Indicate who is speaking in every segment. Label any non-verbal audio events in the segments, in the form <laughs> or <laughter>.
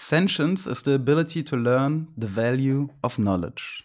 Speaker 1: Sentience is the ability to learn the value of knowledge.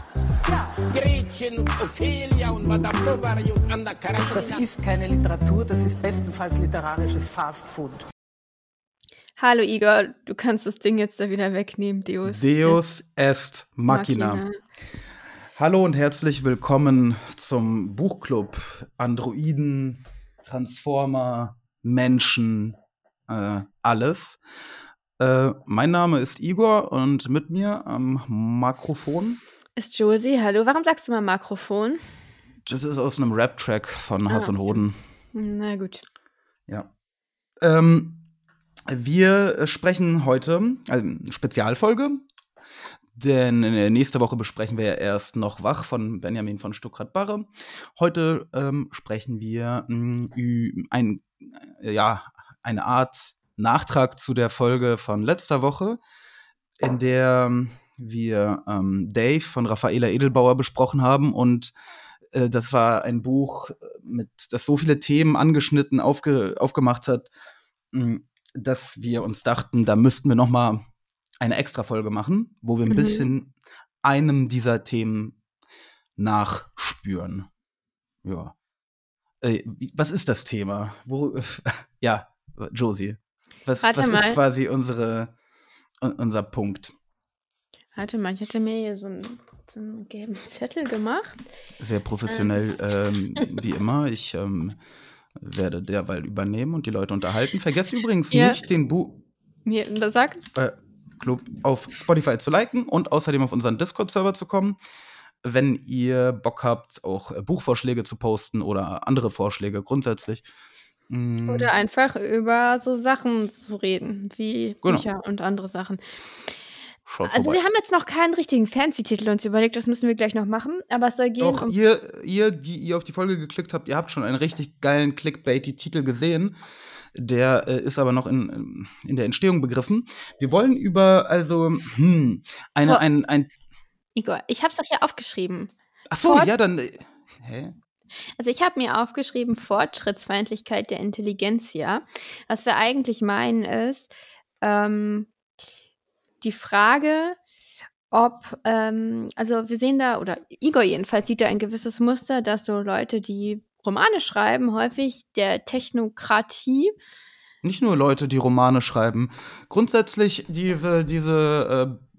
Speaker 2: Gretchen und Ophelia und Madame Bovary und Anna Karenina.
Speaker 3: Das ist keine Literatur, das ist bestenfalls literarisches Fastfood.
Speaker 4: Hallo Igor, du kannst das Ding jetzt da wieder wegnehmen, Deus.
Speaker 1: Deus est machina.
Speaker 4: Machina.
Speaker 1: Hallo und herzlich willkommen zum Buchclub Androiden, Transformer, Menschen, äh, alles. Äh, mein Name ist Igor und mit mir am Mikrofon,
Speaker 4: Ist Josie, hallo. Warum sagst du mal Makrofon?
Speaker 1: das ist aus einem Rap-Track von Hass
Speaker 4: Ah,
Speaker 1: und
Speaker 4: okay.
Speaker 1: Hoden.
Speaker 4: Na gut.
Speaker 1: Ja. Ähm, wir sprechen heute, also eine Spezialfolge, denn nächste Woche besprechen wir ja erst noch Wach von Benjamin von Stuckrad-Barre. Heute ähm, sprechen wir ü- ein, äh, ja, eine Art Nachtrag zu der Folge von letzter Woche, in der wir ähm, Dave von Raffaela Edelbauer besprochen haben und äh, das war ein Buch, äh, mit, das so viele Themen angeschnitten, aufge, aufgemacht hat, mh, dass wir uns dachten, da müssten wir noch mal eine Extra-Folge machen, wo wir ein
Speaker 4: Mhm.
Speaker 1: bisschen einem dieser Themen nachspüren. Ja. Äh, was ist das Thema? Wo, <laughs> ja, Josie. Was, was ist quasi unsere, un- unser Punkt?
Speaker 4: Warte mal, ich hatte mir hier so einen, so einen gelben <laughs> Zettel gemacht.
Speaker 1: Sehr professionell, ähm, wie immer. Ich ähm, werde derweil übernehmen und die Leute unterhalten. Vergesst übrigens
Speaker 4: Ja.
Speaker 1: nicht, den Bu
Speaker 4: Mir sag,
Speaker 1: äh, Club auf Spotify zu liken und außerdem auf unseren Discord-Server zu kommen. Wenn ihr Bock habt, auch äh, Buchvorschläge zu posten oder andere Vorschläge grundsätzlich. Mm,
Speaker 4: oder einfach über so Sachen zu reden, wie
Speaker 1: Genau.
Speaker 4: Bücher und andere Sachen.
Speaker 1: Schaut
Speaker 4: Also
Speaker 1: vorbei.
Speaker 4: wir haben jetzt noch keinen richtigen Fancy-Titel uns überlegt, das müssen wir gleich noch machen. Aber es soll gehen
Speaker 1: Doch,
Speaker 4: um
Speaker 1: ihr, ihr, die ihr auf die Folge geklickt habt, ihr habt schon einen richtig geilen Clickbaity-Titel gesehen. Der äh, ist aber noch in, in der Entstehung begriffen. Wir wollen über, also, hm, eine,
Speaker 4: Vor-
Speaker 1: ein, ein,
Speaker 4: Igor. Ich habe es doch hier aufgeschrieben.
Speaker 1: ach so,
Speaker 4: Fort-
Speaker 1: ja, dann, äh, hä?
Speaker 4: Also ich habe mir aufgeschrieben, Fortschrittsfeindlichkeit der Intelligenzia. Was wir eigentlich meinen ist, ähm, die Frage, ob, ähm, also wir sehen da, oder Igor jedenfalls sieht da ein gewisses Muster, dass so Leute, die Romane schreiben, häufig der Technokratie,
Speaker 1: Nicht nur Leute, die Romane schreiben. Grundsätzlich diese, diese äh,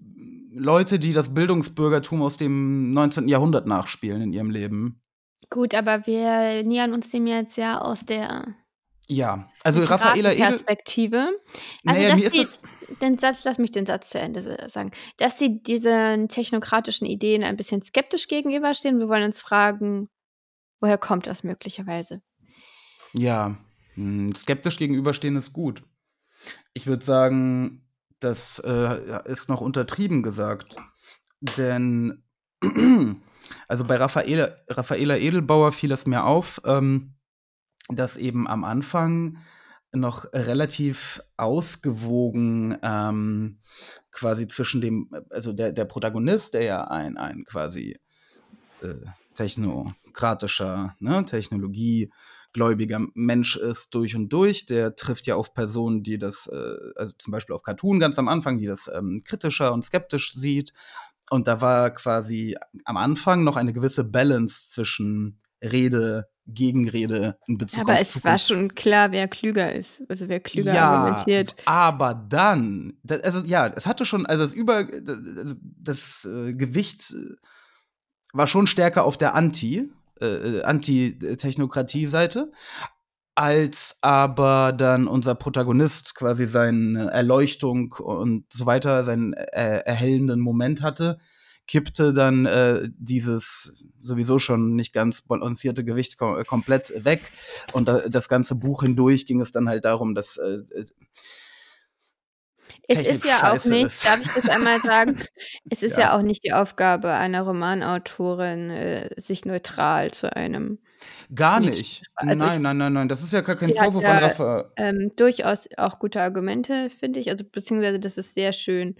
Speaker 1: Leute, die das Bildungsbürgertum aus dem 19. Jahrhundert nachspielen in ihrem Leben.
Speaker 4: gut, aber wir nähern uns dem jetzt ja aus der
Speaker 1: Ja, also Raffaela Edel.
Speaker 4: Perspektive. Also,
Speaker 1: Naja, mir ist das.
Speaker 4: Den Satz, lass mich den Satz zu Ende sa- sagen, dass sie diesen technokratischen Ideen ein bisschen skeptisch gegenüberstehen. Wir wollen uns fragen, woher kommt das möglicherweise?
Speaker 1: Ja, mh, skeptisch gegenüberstehen ist gut. Ich würde sagen, das äh, ist noch untertrieben gesagt. Denn, <clears throat> also bei Raffaela, Raffaela Edelbauer fiel es mir auf, ähm, dass eben am Anfang noch relativ ausgewogen ähm, quasi zwischen dem, also der, der Protagonist, der ja ein, ein quasi äh, technokratischer, ne, technologiegläubiger Mensch ist durch und durch. Der trifft ja auf Personen, die das, äh, also zum Beispiel auf Cartoon ganz am Anfang, die das ähm, kritischer und skeptisch sieht. Und da war quasi am Anfang noch eine gewisse Balance zwischen Rede, Gegenrede in Bezug
Speaker 4: Aber
Speaker 1: auf
Speaker 4: es war
Speaker 1: Zukunfts-
Speaker 4: schon klar, wer klüger ist. Also wer klüger
Speaker 1: ja,
Speaker 4: argumentiert.
Speaker 1: aber dann, da- also ja, es hatte schon, also das Über, also das äh, Gewicht äh, war schon stärker auf der Anti, äh, äh, Anti-Technokratie-Seite, als aber dann unser Protagonist quasi seine Erleuchtung und so weiter, seinen äh, erhellenden Moment hatte, kippte dann äh, dieses sowieso schon nicht ganz balancierte Gewicht kom äh, komplett weg. Und da, das ganze Buch hindurch ging es dann halt darum, dass äh,
Speaker 4: Es
Speaker 1: Technik
Speaker 4: ist ja auch nicht,
Speaker 1: ist.
Speaker 4: darf ich das einmal sagen? <laughs> Es ist ja,
Speaker 1: Ja.
Speaker 4: auch nicht die Aufgabe einer Romanautorin, äh, sich neutral zu einem
Speaker 1: Gar nicht.
Speaker 4: also ich-
Speaker 1: nein, nein, nein, nein. Das ist ja gar kein Vorwurf
Speaker 4: ja,
Speaker 1: Raphael.
Speaker 4: ähm, durchaus auch gute Argumente, finde ich. Also beziehungsweise das ist sehr schön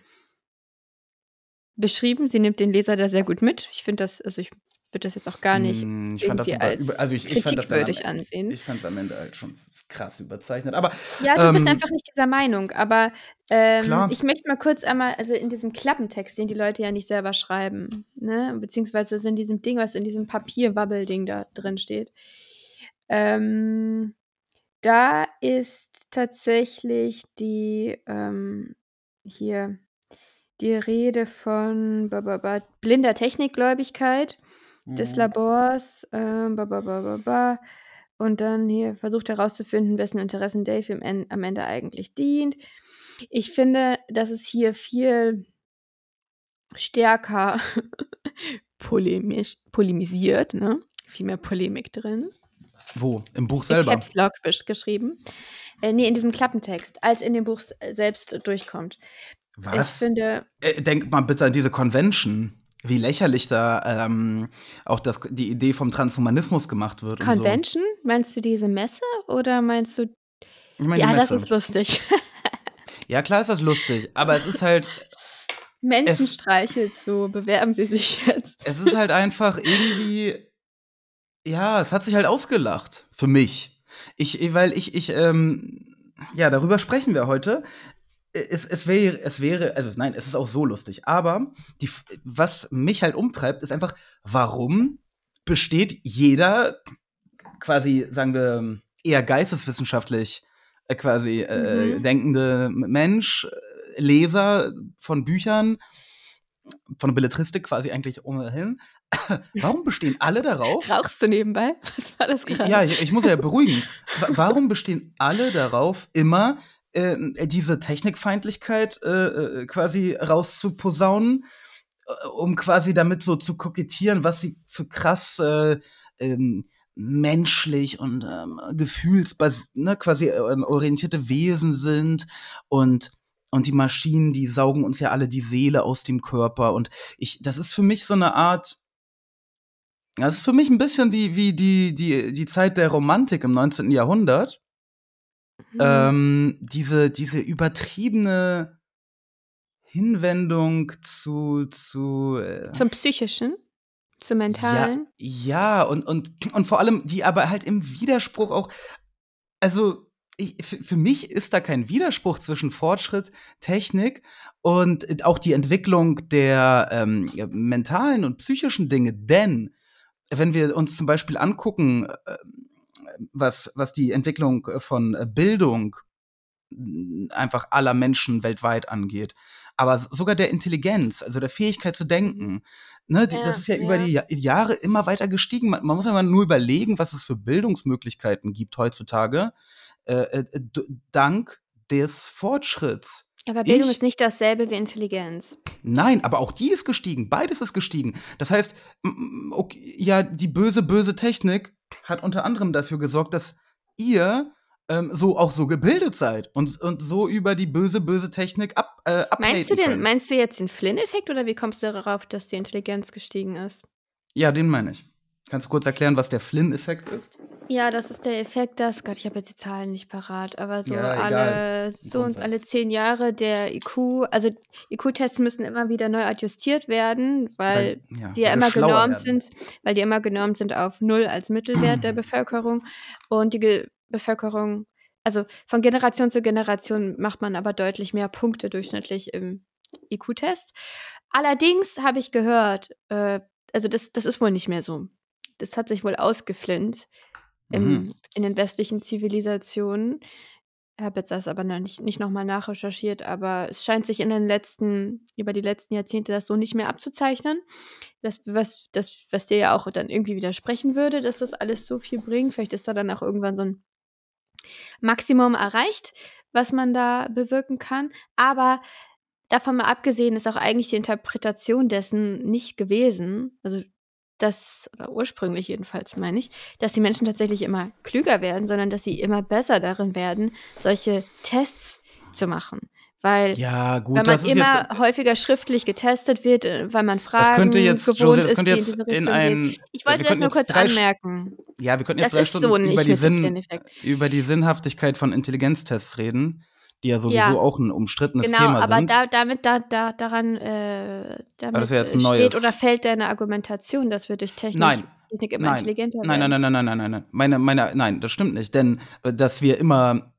Speaker 4: beschrieben. Sie nimmt den Leser da sehr gut mit. Ich finde das, also ich würde das jetzt auch gar nicht
Speaker 1: Hm, ich fand das über,
Speaker 4: als
Speaker 1: über, also ich, ich fand das dann am,
Speaker 4: kritikwürdig ansehen.
Speaker 1: ich fand es am Ende halt schon krass überzeichnet. Aber
Speaker 4: Ja, du bist
Speaker 1: ähm,
Speaker 4: einfach nicht dieser Meinung, aber ähm, ich möchte mal kurz einmal, also in diesem Klappentext, den die Leute ja nicht selber schreiben, ne, beziehungsweise in diesem Ding, was in diesem Papierwabbelding da drin steht, ähm, da ist tatsächlich die, ähm, hier, die Rede von ba, ba, ba, blinder Technikgläubigkeit des
Speaker 1: Mhm.
Speaker 4: Labors, ba. Und dann hier versucht herauszufinden, wessen Interessen Dave En am Ende eigentlich dient. Ich finde, dass es hier viel stärker <laughs> polemisch, polemisiert, ne? Viel mehr Polemik drin.
Speaker 1: wo? Im Buch
Speaker 4: In
Speaker 1: selber.
Speaker 4: Caps Lock geschrieben. Äh, nee, in diesem Klappentext, als in dem Buch selbst durchkommt. Ich
Speaker 1: Was?
Speaker 4: finde,
Speaker 1: Äh, denk mal bitte an diese Convention. Wie lächerlich da ähm, auch das, die Idee vom Transhumanismus gemacht wird und so.
Speaker 4: Convention, meinst du diese Messe oder meinst du.
Speaker 1: Ich meine,
Speaker 4: Ja, das ist lustig. <laughs>
Speaker 1: Ja, klar ist das lustig, aber es ist halt,
Speaker 4: Menschenstreichel zu, bewerben Sie sich jetzt.
Speaker 1: es ist halt einfach irgendwie, ja, es hat sich halt ausgelacht für mich. Ich, weil ich, ich, ähm, ja, darüber sprechen wir heute. Es, es wäre, es wäre, also nein, es ist auch so lustig, aber die, was mich halt umtreibt, ist einfach, warum besteht jeder quasi, sagen wir, eher geisteswissenschaftlich äh, quasi äh,
Speaker 4: Mhm.
Speaker 1: denkende Mensch, äh, Leser von Büchern, von der Belletristik quasi eigentlich ohnehin. <laughs> Warum bestehen alle darauf?
Speaker 4: Rauchst du nebenbei? Was war das gerade?
Speaker 1: Ja, ich, ich muss ja beruhigen. Wa- Warum bestehen alle darauf, immer äh, diese Technikfeindlichkeit äh, äh, quasi rauszuposaunen, äh, um quasi damit so zu kokettieren, was sie für krass äh, ähm, menschlich und ähm, gefühlsbas ne, quasi ähm, orientierte Wesen sind und und die Maschinen, die saugen uns ja alle die Seele aus dem Körper und ich, das ist für mich so eine Art das ist für mich ein bisschen wie, wie die, die, die Zeit der Romantik im 19. Jahrhundert.
Speaker 4: Mhm.
Speaker 1: Ähm, diese, diese übertriebene Hinwendung zu, zu äh,
Speaker 4: Zum Psychischen? Zum
Speaker 1: ja,
Speaker 4: Mentalen?
Speaker 1: ja, und, und, und vor allem, die aber halt im Widerspruch auch, also ich, für, mich ist da kein Widerspruch zwischen Fortschritt, Technik und auch die Entwicklung der ähm, ja, mentalen und psychischen Dinge, denn wenn wir uns zum Beispiel angucken, äh, was, was die Entwicklung von äh, Bildung einfach aller Menschen weltweit angeht, aber sogar der Intelligenz, also der Fähigkeit zu denken, ne, die,
Speaker 4: Ja,
Speaker 1: das ist ja, über
Speaker 4: ja.
Speaker 1: die Ja- Jahre immer weiter gestiegen. Man, man muss ja mal nur überlegen, was es für Bildungsmöglichkeiten gibt heutzutage, äh, äh, dank des Fortschritts.
Speaker 4: Aber Bildung
Speaker 1: Ich-
Speaker 4: ist nicht dasselbe wie Intelligenz.
Speaker 1: Nein, aber auch die ist gestiegen. Beides ist gestiegen. Das heißt, okay, ja, die böse, böse Technik hat unter anderem dafür gesorgt, dass ihr ähm, so auch so gebildet seid und, und so über die böse, böse Technik ab, äh,
Speaker 4: Meinst du, den,
Speaker 1: könnt.
Speaker 4: meinst du jetzt den Flynn-Effekt oder wie kommst du darauf, dass die Intelligenz gestiegen ist?
Speaker 1: Ja, den meine ich. Kannst du kurz erklären, was der Flynn-Effekt ist?
Speaker 4: Ja, das ist der Effekt, dass, Gott, ich habe jetzt die Zahlen nicht parat, aber so
Speaker 1: Ja,
Speaker 4: alle so und alle zehn Jahre der IQ, also IQ-Tests müssen immer wieder neu adjustiert werden, weil
Speaker 1: Weil- ja,
Speaker 4: die ja immer genormt
Speaker 1: werden.
Speaker 4: sind, weil die immer genormt sind auf null als Mittelwert der <clears throat> Bevölkerung und die Ge Bevölkerung, also von Generation zu Generation macht man aber deutlich mehr Punkte durchschnittlich im IQ-Test. Allerdings habe ich gehört, äh, also das, das ist wohl nicht mehr so. Das hat sich wohl ausgeflinnt im,
Speaker 1: Mhm.
Speaker 4: in den westlichen Zivilisationen. Ich habe jetzt das aber noch nicht, nicht nochmal nachrecherchiert, aber es scheint sich in den letzten, über die letzten Jahrzehnte das so nicht mehr abzuzeichnen. Das, was, das, was dir ja auch dann irgendwie widersprechen würde, dass das alles so viel bringt. Vielleicht ist da dann auch irgendwann so ein Maximum erreicht, was man da bewirken kann. Aber davon mal abgesehen ist auch eigentlich die Interpretation dessen nicht gewesen. Also das, oder ursprünglich jedenfalls meine ich, dass die Menschen tatsächlich immer klüger werden, sondern dass sie immer besser darin werden, solche Tests zu machen. Weil
Speaker 1: Ja, gut,
Speaker 4: wenn man
Speaker 1: das ist
Speaker 4: immer
Speaker 1: jetzt
Speaker 4: häufiger schriftlich getestet wird, äh, weil man
Speaker 1: das
Speaker 4: Fragen
Speaker 1: könnte jetzt,
Speaker 4: gewohnt
Speaker 1: Jose, das
Speaker 4: ist,
Speaker 1: könnte
Speaker 4: die in
Speaker 1: jetzt in
Speaker 4: gehen.
Speaker 1: ein
Speaker 4: Ich wollte das nur kurz anmerken.
Speaker 1: ja, wir könnten
Speaker 4: Das
Speaker 1: jetzt drei
Speaker 4: ist so
Speaker 1: Stunden über
Speaker 4: nicht
Speaker 1: die Sinn über die Sinnhaftigkeit von Intelligenztests reden, die ja sowieso
Speaker 4: Ja,
Speaker 1: auch 'n umstrittenes
Speaker 4: genau,
Speaker 1: Thema
Speaker 4: aber
Speaker 1: sind.
Speaker 4: da damit da da daran äh,
Speaker 1: Aber
Speaker 4: damit äh, steht oder
Speaker 1: neues
Speaker 4: fällt deine Argumentation, dass wir durch Technik
Speaker 1: Nein.
Speaker 4: Technik immer
Speaker 1: Nein.
Speaker 4: intelligenter
Speaker 1: Nein, nein,
Speaker 4: werden.
Speaker 1: nein, nein, nein, nein, nein, nein. Meine meine nein, das stimmt nicht, denn, äh, dass wir immer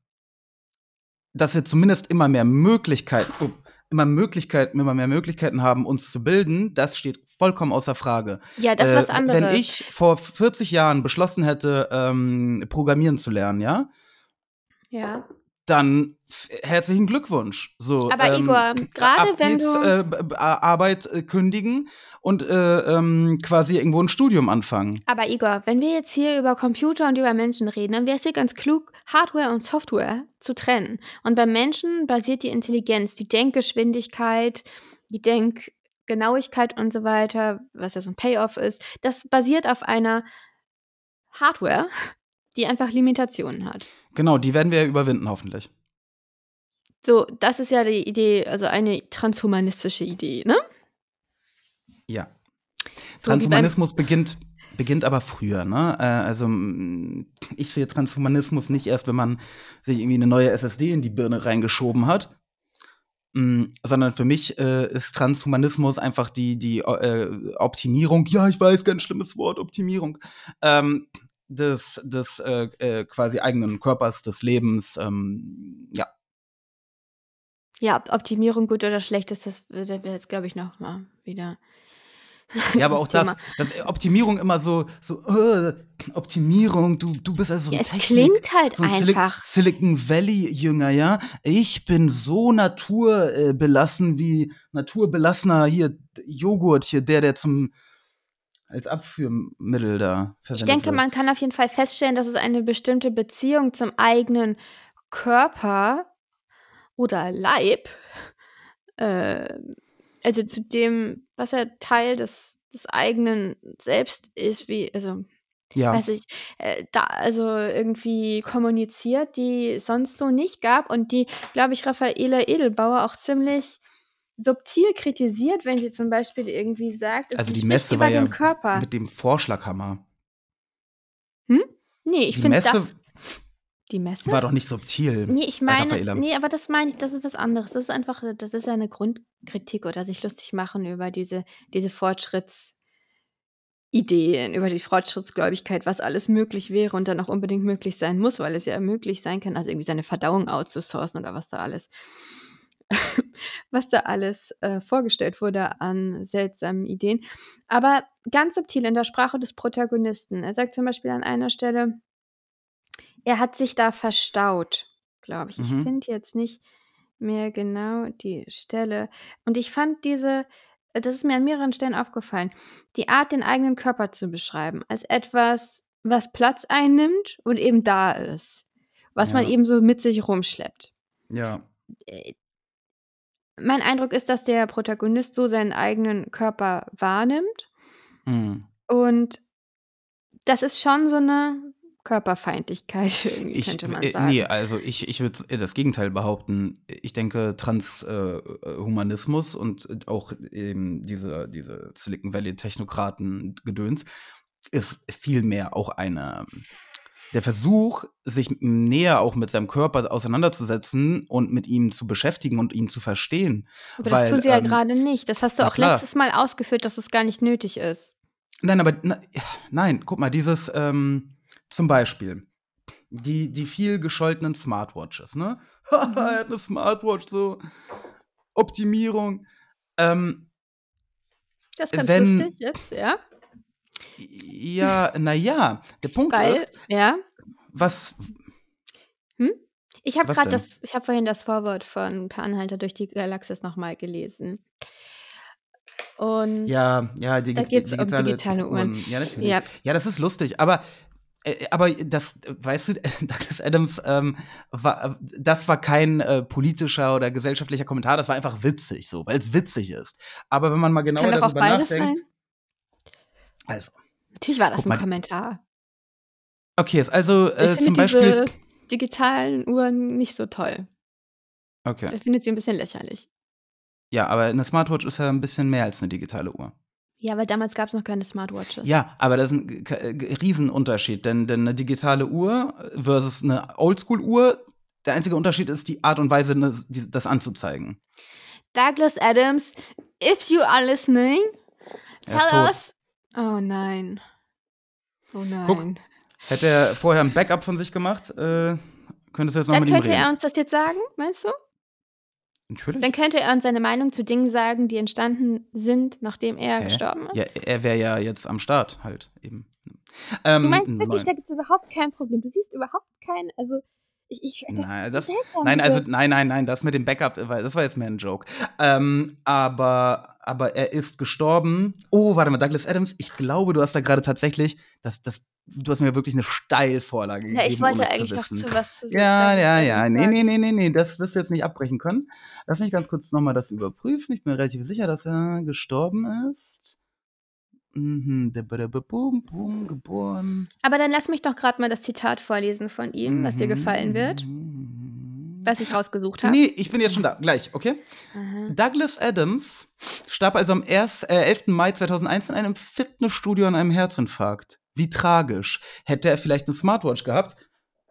Speaker 1: dass wir zumindest immer mehr Möglichkeit oh, immer Möglichkeiten immer mehr Möglichkeiten haben, uns zu bilden, das steht vollkommen außer Frage.
Speaker 4: Ja, das ist
Speaker 1: Äh,
Speaker 4: was
Speaker 1: w wenn
Speaker 4: anderes.
Speaker 1: ich vor 40 Jahren beschlossen hätte, ähm, programmieren zu lernen, ja
Speaker 4: Ja.
Speaker 1: Dann herzlichen Glückwunsch. So,
Speaker 4: Aber
Speaker 1: ähm,
Speaker 4: Igor, grade
Speaker 1: ab
Speaker 4: wenn
Speaker 1: geht's,
Speaker 4: du
Speaker 1: äh, Arbeit, äh, kündigen und, äh, ähm, quasi irgendwo 'n Studium anfangen.
Speaker 4: Aber Igor, wenn wir jetzt hier über Computer und über Menschen reden, dann wäre es ja ganz klug, Hardware und Software zu trennen. Und beim Menschen basiert die Intelligenz, die Denkgeschwindigkeit, die Denkgenauigkeit und so weiter, was ja so 'n Payoff ist, das basiert auf einer Hardware, die einfach Limitationen hat.
Speaker 1: Genau, die werden wir ja überwinden, hoffentlich.
Speaker 4: So, das ist ja die Idee, also eine transhumanistische Idee, ne?
Speaker 1: Ja.
Speaker 4: So
Speaker 1: Transhumanismus beginnt beginnt aber früher, ne? Äh, also, hm, ich sehe Transhumanismus nicht erst, wenn man sich irgendwie 'ne neue SSD in die Birne reingeschoben hat. Hm, sondern für mich, äh, ist Transhumanismus einfach die die, äh, Optimierung ja, ich weiß, ganz schlimmes Wort, Optimierung, ähm, des des, äh, äh, quasi eigenen Körpers, des Lebens, ähm, ja.
Speaker 4: Ja, ob Optimierung gut oder schlecht ist, das wäre jetzt, glaube ich, noch mal wieder <laughs>
Speaker 1: Ja, aber
Speaker 4: das
Speaker 1: auch das
Speaker 4: Thema.
Speaker 1: dass Optimierung immer so so: „Äh, Optimierung, du du bist also
Speaker 4: Ja, es
Speaker 1: Technik
Speaker 4: klingt halt
Speaker 1: so 'n Sili
Speaker 4: einfach.
Speaker 1: Silicon Valley Jünger, ja? Ich bin so natur äh, wie naturbelassener hier Joghurt hier, der, der zum als Abführmittel da
Speaker 4: Ich
Speaker 1: verwendet
Speaker 4: denke,
Speaker 1: wird.
Speaker 4: man kann auf jeden Fall feststellen, dass es eine bestimmte Beziehung zum eigenen Körper oder Leib, ähm, also zu dem, was ja Teil des des eigenen Selbst ist, wie also,
Speaker 1: Ja.
Speaker 4: weiß ich, äh, da also irgendwie kommuniziert, die es sonst so nicht gab und die, glaube ich, Raffaela Edelbauer auch ziemlich subtil kritisiert, wenn sie zum Beispiel irgendwie sagt,
Speaker 1: Also, die Messe war ja
Speaker 4: Körper.
Speaker 1: mit dem Vorschlaghammer.
Speaker 4: Hm? Ne, ich finde das die Messe?
Speaker 1: war doch nicht subtil
Speaker 4: Ne, ich meine
Speaker 1: Raffaela.
Speaker 4: ne, aber das meine ich, das ist was anderes. Das ist einfach das ist ja 'ne Grundkritik oder sich lustig machen über diese diese Fortschrittsideen, über die Fortschrittsgläubigkeit, was alles möglich wäre und dann auch unbedingt möglich sein muss, weil es ja möglich sein kann, also irgendwie seine Verdauung outzusourcen oder was da alles was da alles, äh, vorgestellt wurde an seltsamen Ideen. Aber ganz subtil in der Sprache des Protagonisten. Er sagt zum Beispiel an einer Stelle, er hat sich da verstaut, glaube ich. Ich
Speaker 1: Mhm.
Speaker 4: finde jetzt nicht mehr genau die Stelle. Und ich fand diese das ist mir an mehreren Stellen aufgefallen, die Art, den eigenen Körper zu beschreiben als etwas, was Platz einnimmt und eben da ist, was man
Speaker 1: Ja.
Speaker 4: eben so mit sich rumschleppt.
Speaker 1: Ja.
Speaker 4: Mein Eindruck ist, dass der Protagonist so seinen eigenen Körper wahrnimmt.
Speaker 1: Mhm.
Speaker 4: Und das ist schon so 'ne Körperfeindlichkeit <laughs>
Speaker 1: Ich
Speaker 4: könnte man
Speaker 1: äh,
Speaker 4: sagen.
Speaker 1: ne, also ich ich würde äh, das Gegenteil behaupten. Ich denke, Trans äh, äh, und auch eben diese diese Silicon Valley Technokraten-Gedöns ist vielmehr auch eine der Versuch, sich näher auch mit seinem Körper auseinanderzusetzen und mit ihm zu beschäftigen und ihn zu verstehen,
Speaker 4: Aber das
Speaker 1: weil,
Speaker 4: tun sie ja
Speaker 1: ähm
Speaker 4: grade nicht. Das hast du auch
Speaker 1: klar.
Speaker 4: letztes Mal ausgeführt, dass es gar nicht nötig ist.
Speaker 1: Nein, aber na nein, guck mal, dieses, ähm zum Beispiel die die viel gescholtenen Smartwatches, ne? <laughs> „Er
Speaker 4: Mhm.
Speaker 1: hat 'ne Smartwatch, so Optimierung.“ Ähm
Speaker 4: Das ist ganz
Speaker 1: wenn
Speaker 4: lustig jetzt, ja?
Speaker 1: Ja, na ja, der Punkt
Speaker 4: Weil
Speaker 1: ist
Speaker 4: ja?
Speaker 1: was
Speaker 4: Hm? Ich habe
Speaker 1: denn?
Speaker 4: das ich habe vorhin das Vorwort von Per Anhalter durch die Galaxis noch mal gelesen. Und
Speaker 1: Ja, ja,
Speaker 4: da
Speaker 1: digi
Speaker 4: geht's um
Speaker 1: digitale
Speaker 4: Uhren.
Speaker 1: Uhren. Ja, natürlich.
Speaker 4: Ja.
Speaker 1: Ja, das ist lustig, aber äh, aber das weißt du, <laughs> Douglas Adams, ähm, war das war kein, äh, politischer oder gesellschaftlicher Kommentar, das war einfach witzig so, weil's witzig ist. Aber wenn man mal genauer darüber nachdenkt
Speaker 4: sein.
Speaker 1: also
Speaker 4: Natürlich war das
Speaker 1: guck
Speaker 4: 'n
Speaker 1: mal
Speaker 4: Kommentar.
Speaker 1: Okay, ist also,
Speaker 4: Ich
Speaker 1: äh,
Speaker 4: finde
Speaker 1: zum Beispiel
Speaker 4: diese digitalen Uhren nicht so toll.
Speaker 1: Okay.
Speaker 4: Er findet sie ein bisschen lächerlich.
Speaker 1: Ja, aber eine Smartwatch ist ja ein bisschen mehr als eine digitale Uhr.
Speaker 4: Ja, weil damals gab es noch keine Smartwatches.
Speaker 1: Ja, aber das ist ein äh, Riesenunterschied, denn, denn eine digitale Uhr versus eine Oldschool-Uhr, der einzige Unterschied ist die Art und Weise, ne- das anzuzeigen.
Speaker 4: Douglas Adams, if you are listening,
Speaker 1: ist
Speaker 4: tell us. Oh nein. Oh nein.
Speaker 1: Hätte er vorher ein Backup von sich gemacht, äh, könntest du jetzt noch
Speaker 4: Dann
Speaker 1: mit ihm
Speaker 4: könnte
Speaker 1: reden.
Speaker 4: er uns das jetzt sagen, meinst du?
Speaker 1: Natürlich.
Speaker 4: Dann könnte er uns seine Meinung zu Dingen sagen, die entstanden sind, nachdem er
Speaker 1: Hä?
Speaker 4: gestorben ist.
Speaker 1: Ja, er wäre ja jetzt am Start halt eben. Ähm,
Speaker 4: Du meinst wirklich,
Speaker 1: nein.
Speaker 4: da gibt es überhaupt kein Problem. Du siehst überhaupt kein, also ich, ich das
Speaker 1: Nein,
Speaker 4: ist
Speaker 1: das-
Speaker 4: so seltsam.
Speaker 1: Nein, also nein, nein, nein, das mit dem Backup, das war jetzt mehr ein Joke. Ähm, aber, aber er ist gestorben. Oh, warte mal, Douglas Adams, ich glaube, du hast da gerade tatsächlich, das, das, du hast mir wirklich eine Steilvorlage
Speaker 4: ja,
Speaker 1: gegeben.
Speaker 4: ich wollte
Speaker 1: es zu
Speaker 4: eigentlich noch zu was zu
Speaker 1: Ja,
Speaker 4: Douglas
Speaker 1: ja, ja. Nee,
Speaker 4: sagen.
Speaker 1: nee, nee, nee, nee, das wirst du jetzt nicht abbrechen können. Lass mich ganz kurz nochmal das überprüfen. Ich bin mir relativ sicher, dass er gestorben ist. Mhm, bum, bum, geboren.
Speaker 4: Aber dann lass mich doch gerade mal das Zitat vorlesen von ihm, was dir gefallen wird,
Speaker 1: Mhm.
Speaker 4: was ich rausgesucht habe.
Speaker 1: Nee, ich bin jetzt schon da. Gleich, okay?
Speaker 4: Aha.
Speaker 1: Douglas Adams starb also am 1., äh, 11. Mai 2001 in einem Fitnessstudio an einem Herzinfarkt. Wie tragisch. Hätte er vielleicht eine Smartwatch gehabt?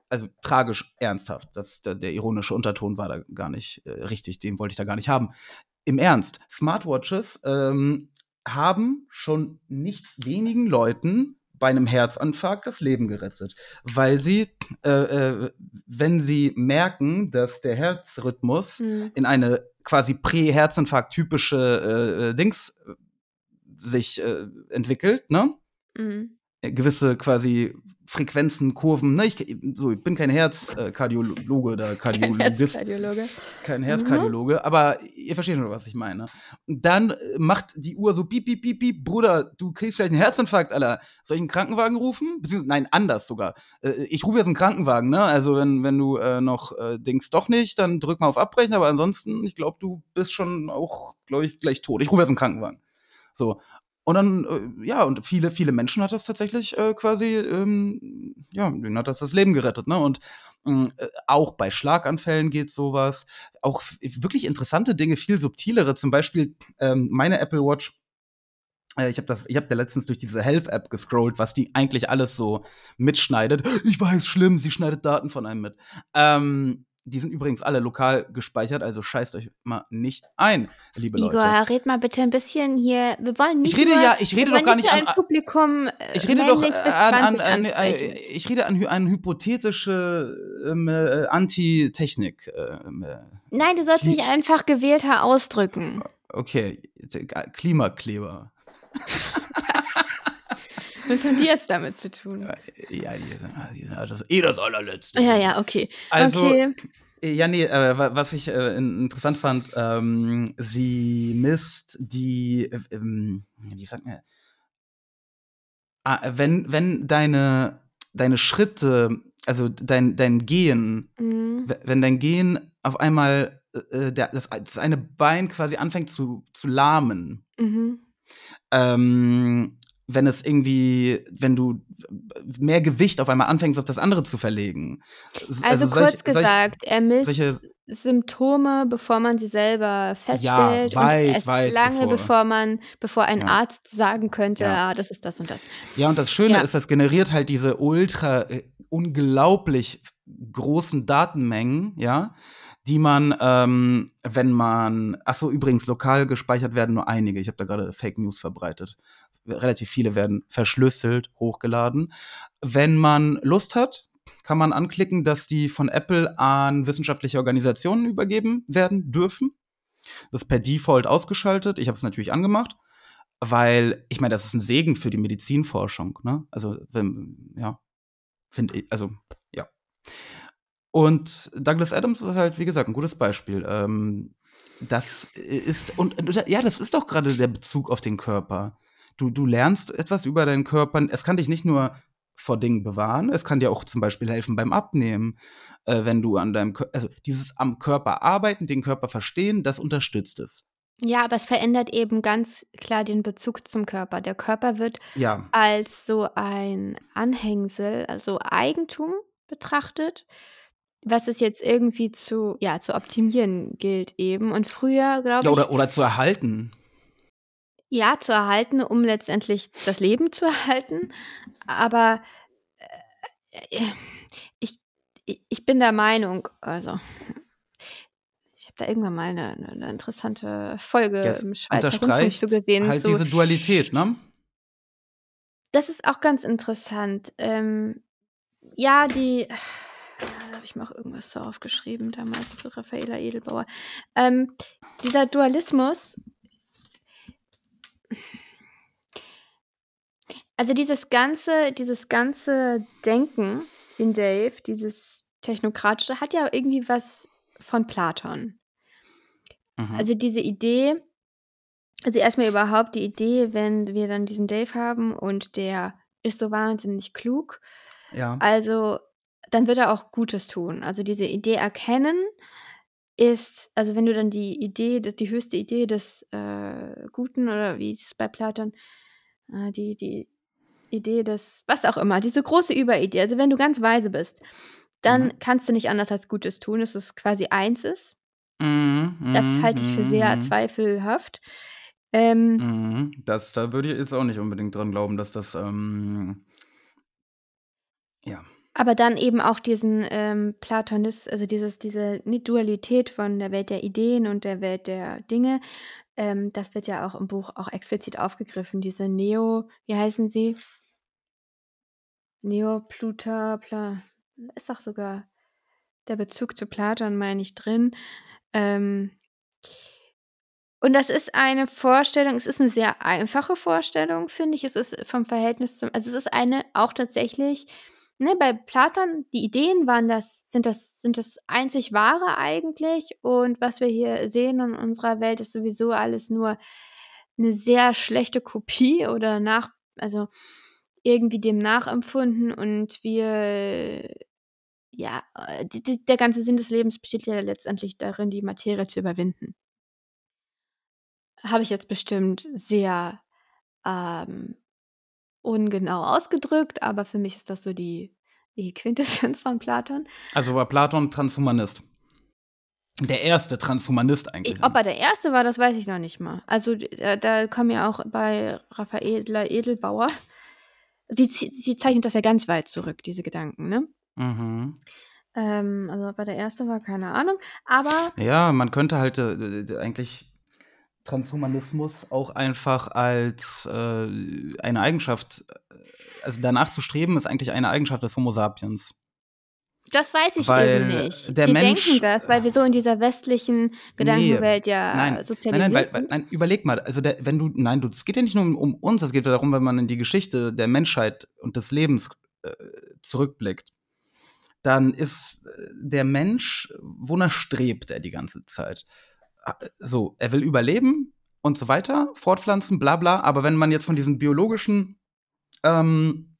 Speaker 1: Also tragisch, ernsthaft. Das, der, der ironische Unterton war da gar nicht äh, richtig. Den wollte ich da gar nicht haben. Im Ernst, Smartwatches ähm, haben schon nicht wenigen Leuten bei einem Herzinfarkt das Leben gerettet, weil sie, äh, äh, wenn sie merken, dass der Herzrhythmus
Speaker 4: Hm.
Speaker 1: in eine quasi Prä-Herzinfarkt-typische äh, äh, Dings äh, sich äh, entwickelt, ne?
Speaker 4: Mhm.
Speaker 1: Gewisse quasi Frequenzen, Kurven, ne? Ich, so, ich bin kein Herzkardiologe oder
Speaker 4: Kein
Speaker 1: Kardiologist,
Speaker 4: Herzkardiologe.
Speaker 1: kein Herzkardiologe, aber ihr versteht schon, was ich meine. Und dann äh, macht die Uhr so piep, piep, piep, piep, Bruder, du kriegst gleich einen Herzinfarkt, Alter. Soll ich einen Krankenwagen rufen? Beziehungsweise, nein, anders sogar. Äh, ich rufe jetzt einen Krankenwagen, ne? Also, wenn, wenn du äh, noch äh, denkst, doch nicht, dann drück mal auf Abbrechen, aber ansonsten, ich glaube, du bist schon auch, glaube ich, gleich tot. Ich rufe jetzt einen Krankenwagen. So. Und dann, äh, ja, und viele, viele Menschen hat das tatsächlich äh, quasi, ähm, ja, denen hat das das Leben gerettet, ne? Und mh, äh, auch bei Schlaganfällen geht sowas. Auch f- wirklich interessante Dinge, viel subtilere. Zum Beispiel ähm, meine Apple Watch. Äh, ich habe das, ich habe da letztens durch diese Health-App gescrollt, was die eigentlich alles so mitschneidet. Ich weiß, schlimm, sie schneidet Daten von einem mit. Ähm, die sind übrigens alle lokal gespeichert, also scheißt euch mal nicht ein, liebe Leute.
Speaker 4: Igor, red mal bitte ein bisschen hier. Wir wollen nicht
Speaker 1: Ich rede
Speaker 4: nur,
Speaker 1: ja- ich rede doch gar nicht an-
Speaker 4: ein Publikum äh,
Speaker 1: Ich rede doch an, an,
Speaker 4: 20
Speaker 1: an, äh, ich rede an, an hypothetische ähm, äh, Anti-Technik. Ähm, äh,
Speaker 4: Nein, du sollst
Speaker 1: Kli-
Speaker 4: dich einfach gewählter ausdrücken.
Speaker 1: okay, Klimakleber. <laughs>
Speaker 4: Was haben die jetzt damit zu tun?
Speaker 1: Ja, die sind, die sind das eh das allerletzte.
Speaker 4: Ja, ja, okay.
Speaker 1: Also,
Speaker 4: okay.
Speaker 1: Ja, nee, äh, wa- was ich äh, in- interessant fand, ähm, sie misst die, äh, ähm, wie sagt man, ah, wenn, wenn deine, deine Schritte, also dein, dein Gehen,
Speaker 4: Mhm.
Speaker 1: wenn dein Gehen auf einmal äh, der, das, das eine Bein quasi anfängt zu, zu lahmen,
Speaker 4: Mhm.
Speaker 1: ähm, wenn es irgendwie, wenn du mehr Gewicht auf einmal anfängst, auf das andere zu verlegen. S-
Speaker 4: Also,
Speaker 1: solch-
Speaker 4: kurz gesagt, er misst
Speaker 1: solche,
Speaker 4: Symptome, bevor man sie selber feststellt
Speaker 1: weit,
Speaker 4: und erst
Speaker 1: weit
Speaker 4: lange
Speaker 1: bevor.
Speaker 4: bevor man, bevor ein
Speaker 1: Ja.
Speaker 4: Arzt sagen könnte,
Speaker 1: Ja.
Speaker 4: ah, das ist das und das.
Speaker 1: Ja, und das Schöne
Speaker 4: Ja.
Speaker 1: ist, das generiert halt diese ultra äh, unglaublich großen Datenmengen, ja, die man, ähm, wenn man, ach so, übrigens, lokal gespeichert werden nur einige. Ich habe da gerade Fake News verbreitet. Relativ viele werden verschlüsselt, hochgeladen. Wenn man Lust hat, kann man anklicken, dass die von Apple an wissenschaftliche Organisationen übergeben werden dürfen. Das ist per Default ausgeschaltet. Ich habe es natürlich angemacht weil ich meine, das ist ein Segen für die Medizinforschung, ne? Also, wenn, ja, finde ich, also, ja. Und Douglas Adams ist halt, wie gesagt, ein gutes Beispiel. Ähm, das ist, und, ja, das ist doch gerade der Bezug auf den Körper. Du, du lernst etwas über deinen Körper. Es kann dich nicht nur vor Dingen bewahren, es kann dir auch zum Beispiel helfen beim Abnehmen, äh, wenn du an deinem, also dieses am Körper arbeiten, den Körper verstehen, das unterstützt es.
Speaker 4: Ja, aber es verändert eben ganz klar den Bezug zum Körper. Der Körper wird
Speaker 1: Ja,
Speaker 4: als so ein Anhängsel, also Eigentum betrachtet, was es jetzt irgendwie zu, ja, zu optimieren gilt eben. Und früher, glaube
Speaker 1: Ja,
Speaker 4: ich,
Speaker 1: oder, oder zu erhalten.
Speaker 4: Ja, zu erhalten, um letztendlich das Leben zu erhalten. Aber äh, ich, ich ich bin der Meinung, also ich habe da irgendwann mal eine, eine, interessante Folge
Speaker 1: Ja, es
Speaker 4: im Schweizer Rundfunk zu gesehen.
Speaker 1: halt
Speaker 4: zu,
Speaker 1: diese Dualität, ne?
Speaker 4: das ist auch ganz interessant. Ähm, ja, die, da habe ich mir auch irgendwas so aufgeschrieben damals zu Raffaela Edelbauer. Ähm, dieser Dualismus, also dieses ganze, dieses ganze Denken in Dave, dieses technokratische, hat ja irgendwie was von Platon.
Speaker 1: Mhm.
Speaker 4: Also diese Idee, also erstmal überhaupt die Idee, wenn wir dann diesen Dave haben und der ist so wahnsinnig klug,
Speaker 1: ja.
Speaker 4: also dann wird er auch Gutes tun. Also diese Idee erkennen ist, also wenn du dann die Idee, die höchste Idee des äh, Guten oder wie ist es bei Platon, äh, die, die Idee des, was auch immer, diese große Überidee, also wenn du ganz weise bist, dann
Speaker 1: Mhm.
Speaker 4: kannst du nicht anders als Gutes tun, dass es quasi eins ist.
Speaker 1: Mhm,
Speaker 4: Das
Speaker 1: mhm,
Speaker 4: halte ich für sehr
Speaker 1: mhm,
Speaker 4: zweifelhaft. Ähm,
Speaker 1: mhm. Das, da würde ich jetzt auch nicht unbedingt dran glauben, dass das, ähm, ja.
Speaker 4: Aber dann eben auch diesen ähm, Platonis, also dieses, diese Dualität von der Welt der Ideen und der Welt der Dinge, ähm, das wird ja auch im Buch auch explizit aufgegriffen. Diese Neo, wie heißen sie? Neo-Pluta, Pla, ist doch sogar der Bezug zu Platon, meine ich, drin. Ähm, und das ist eine Vorstellung, es ist eine sehr einfache Vorstellung, finde ich. Es ist vom Verhältnis zum, also es ist eine auch tatsächlich, ne, bei Platon, die Ideen waren das, sind das, sind das einzig wahre eigentlich. Und was wir hier sehen in unserer Welt ist sowieso alles nur eine sehr schlechte Kopie oder nach, also irgendwie dem nachempfunden und wir, ja, die, die, der ganze Sinn des Lebens besteht ja letztendlich darin, die Materie zu überwinden. Habe ich jetzt bestimmt sehr ähm, ungenau ausgedrückt, aber für mich ist das so die, die Quintessenz von Platon.
Speaker 1: Also war Platon Transhumanist. Der erste Transhumanist eigentlich.
Speaker 4: Ob er der Erste war, das weiß ich noch nicht mal. Also da, da kommen ja auch bei Raffaela Edelbauer, sie, sie zeichnet das ja ganz weit zurück, diese Gedanken, ne?
Speaker 1: Mhm.
Speaker 4: Ähm, also ob er der Erste war, keine Ahnung. Aber
Speaker 1: Ja, man könnte halt äh, eigentlich Transhumanismus auch einfach als äh, eine Eigenschaft, äh, also danach zu streben, ist eigentlich eine Eigenschaft des Homo sapiens.
Speaker 4: das weiß ich
Speaker 1: Weil
Speaker 4: eben nicht. wir
Speaker 1: Mensch-
Speaker 4: denken das, weil wir so in dieser westlichen Gedankenwelt ja
Speaker 1: nein, nein,
Speaker 4: sozialisiert
Speaker 1: nein, weil, weil,
Speaker 4: sind.
Speaker 1: nein, überleg mal, also der, wenn du, nein, du, es geht ja nicht nur um, um uns, es geht ja darum, wenn man in die Geschichte der Menschheit und des Lebens äh, zurückblickt, dann ist äh, der Mensch, wonach strebt er die ganze Zeit? Äh, So, er will überleben und so weiter, fortpflanzen, bla bla, aber wenn man jetzt von diesen biologischen ähm,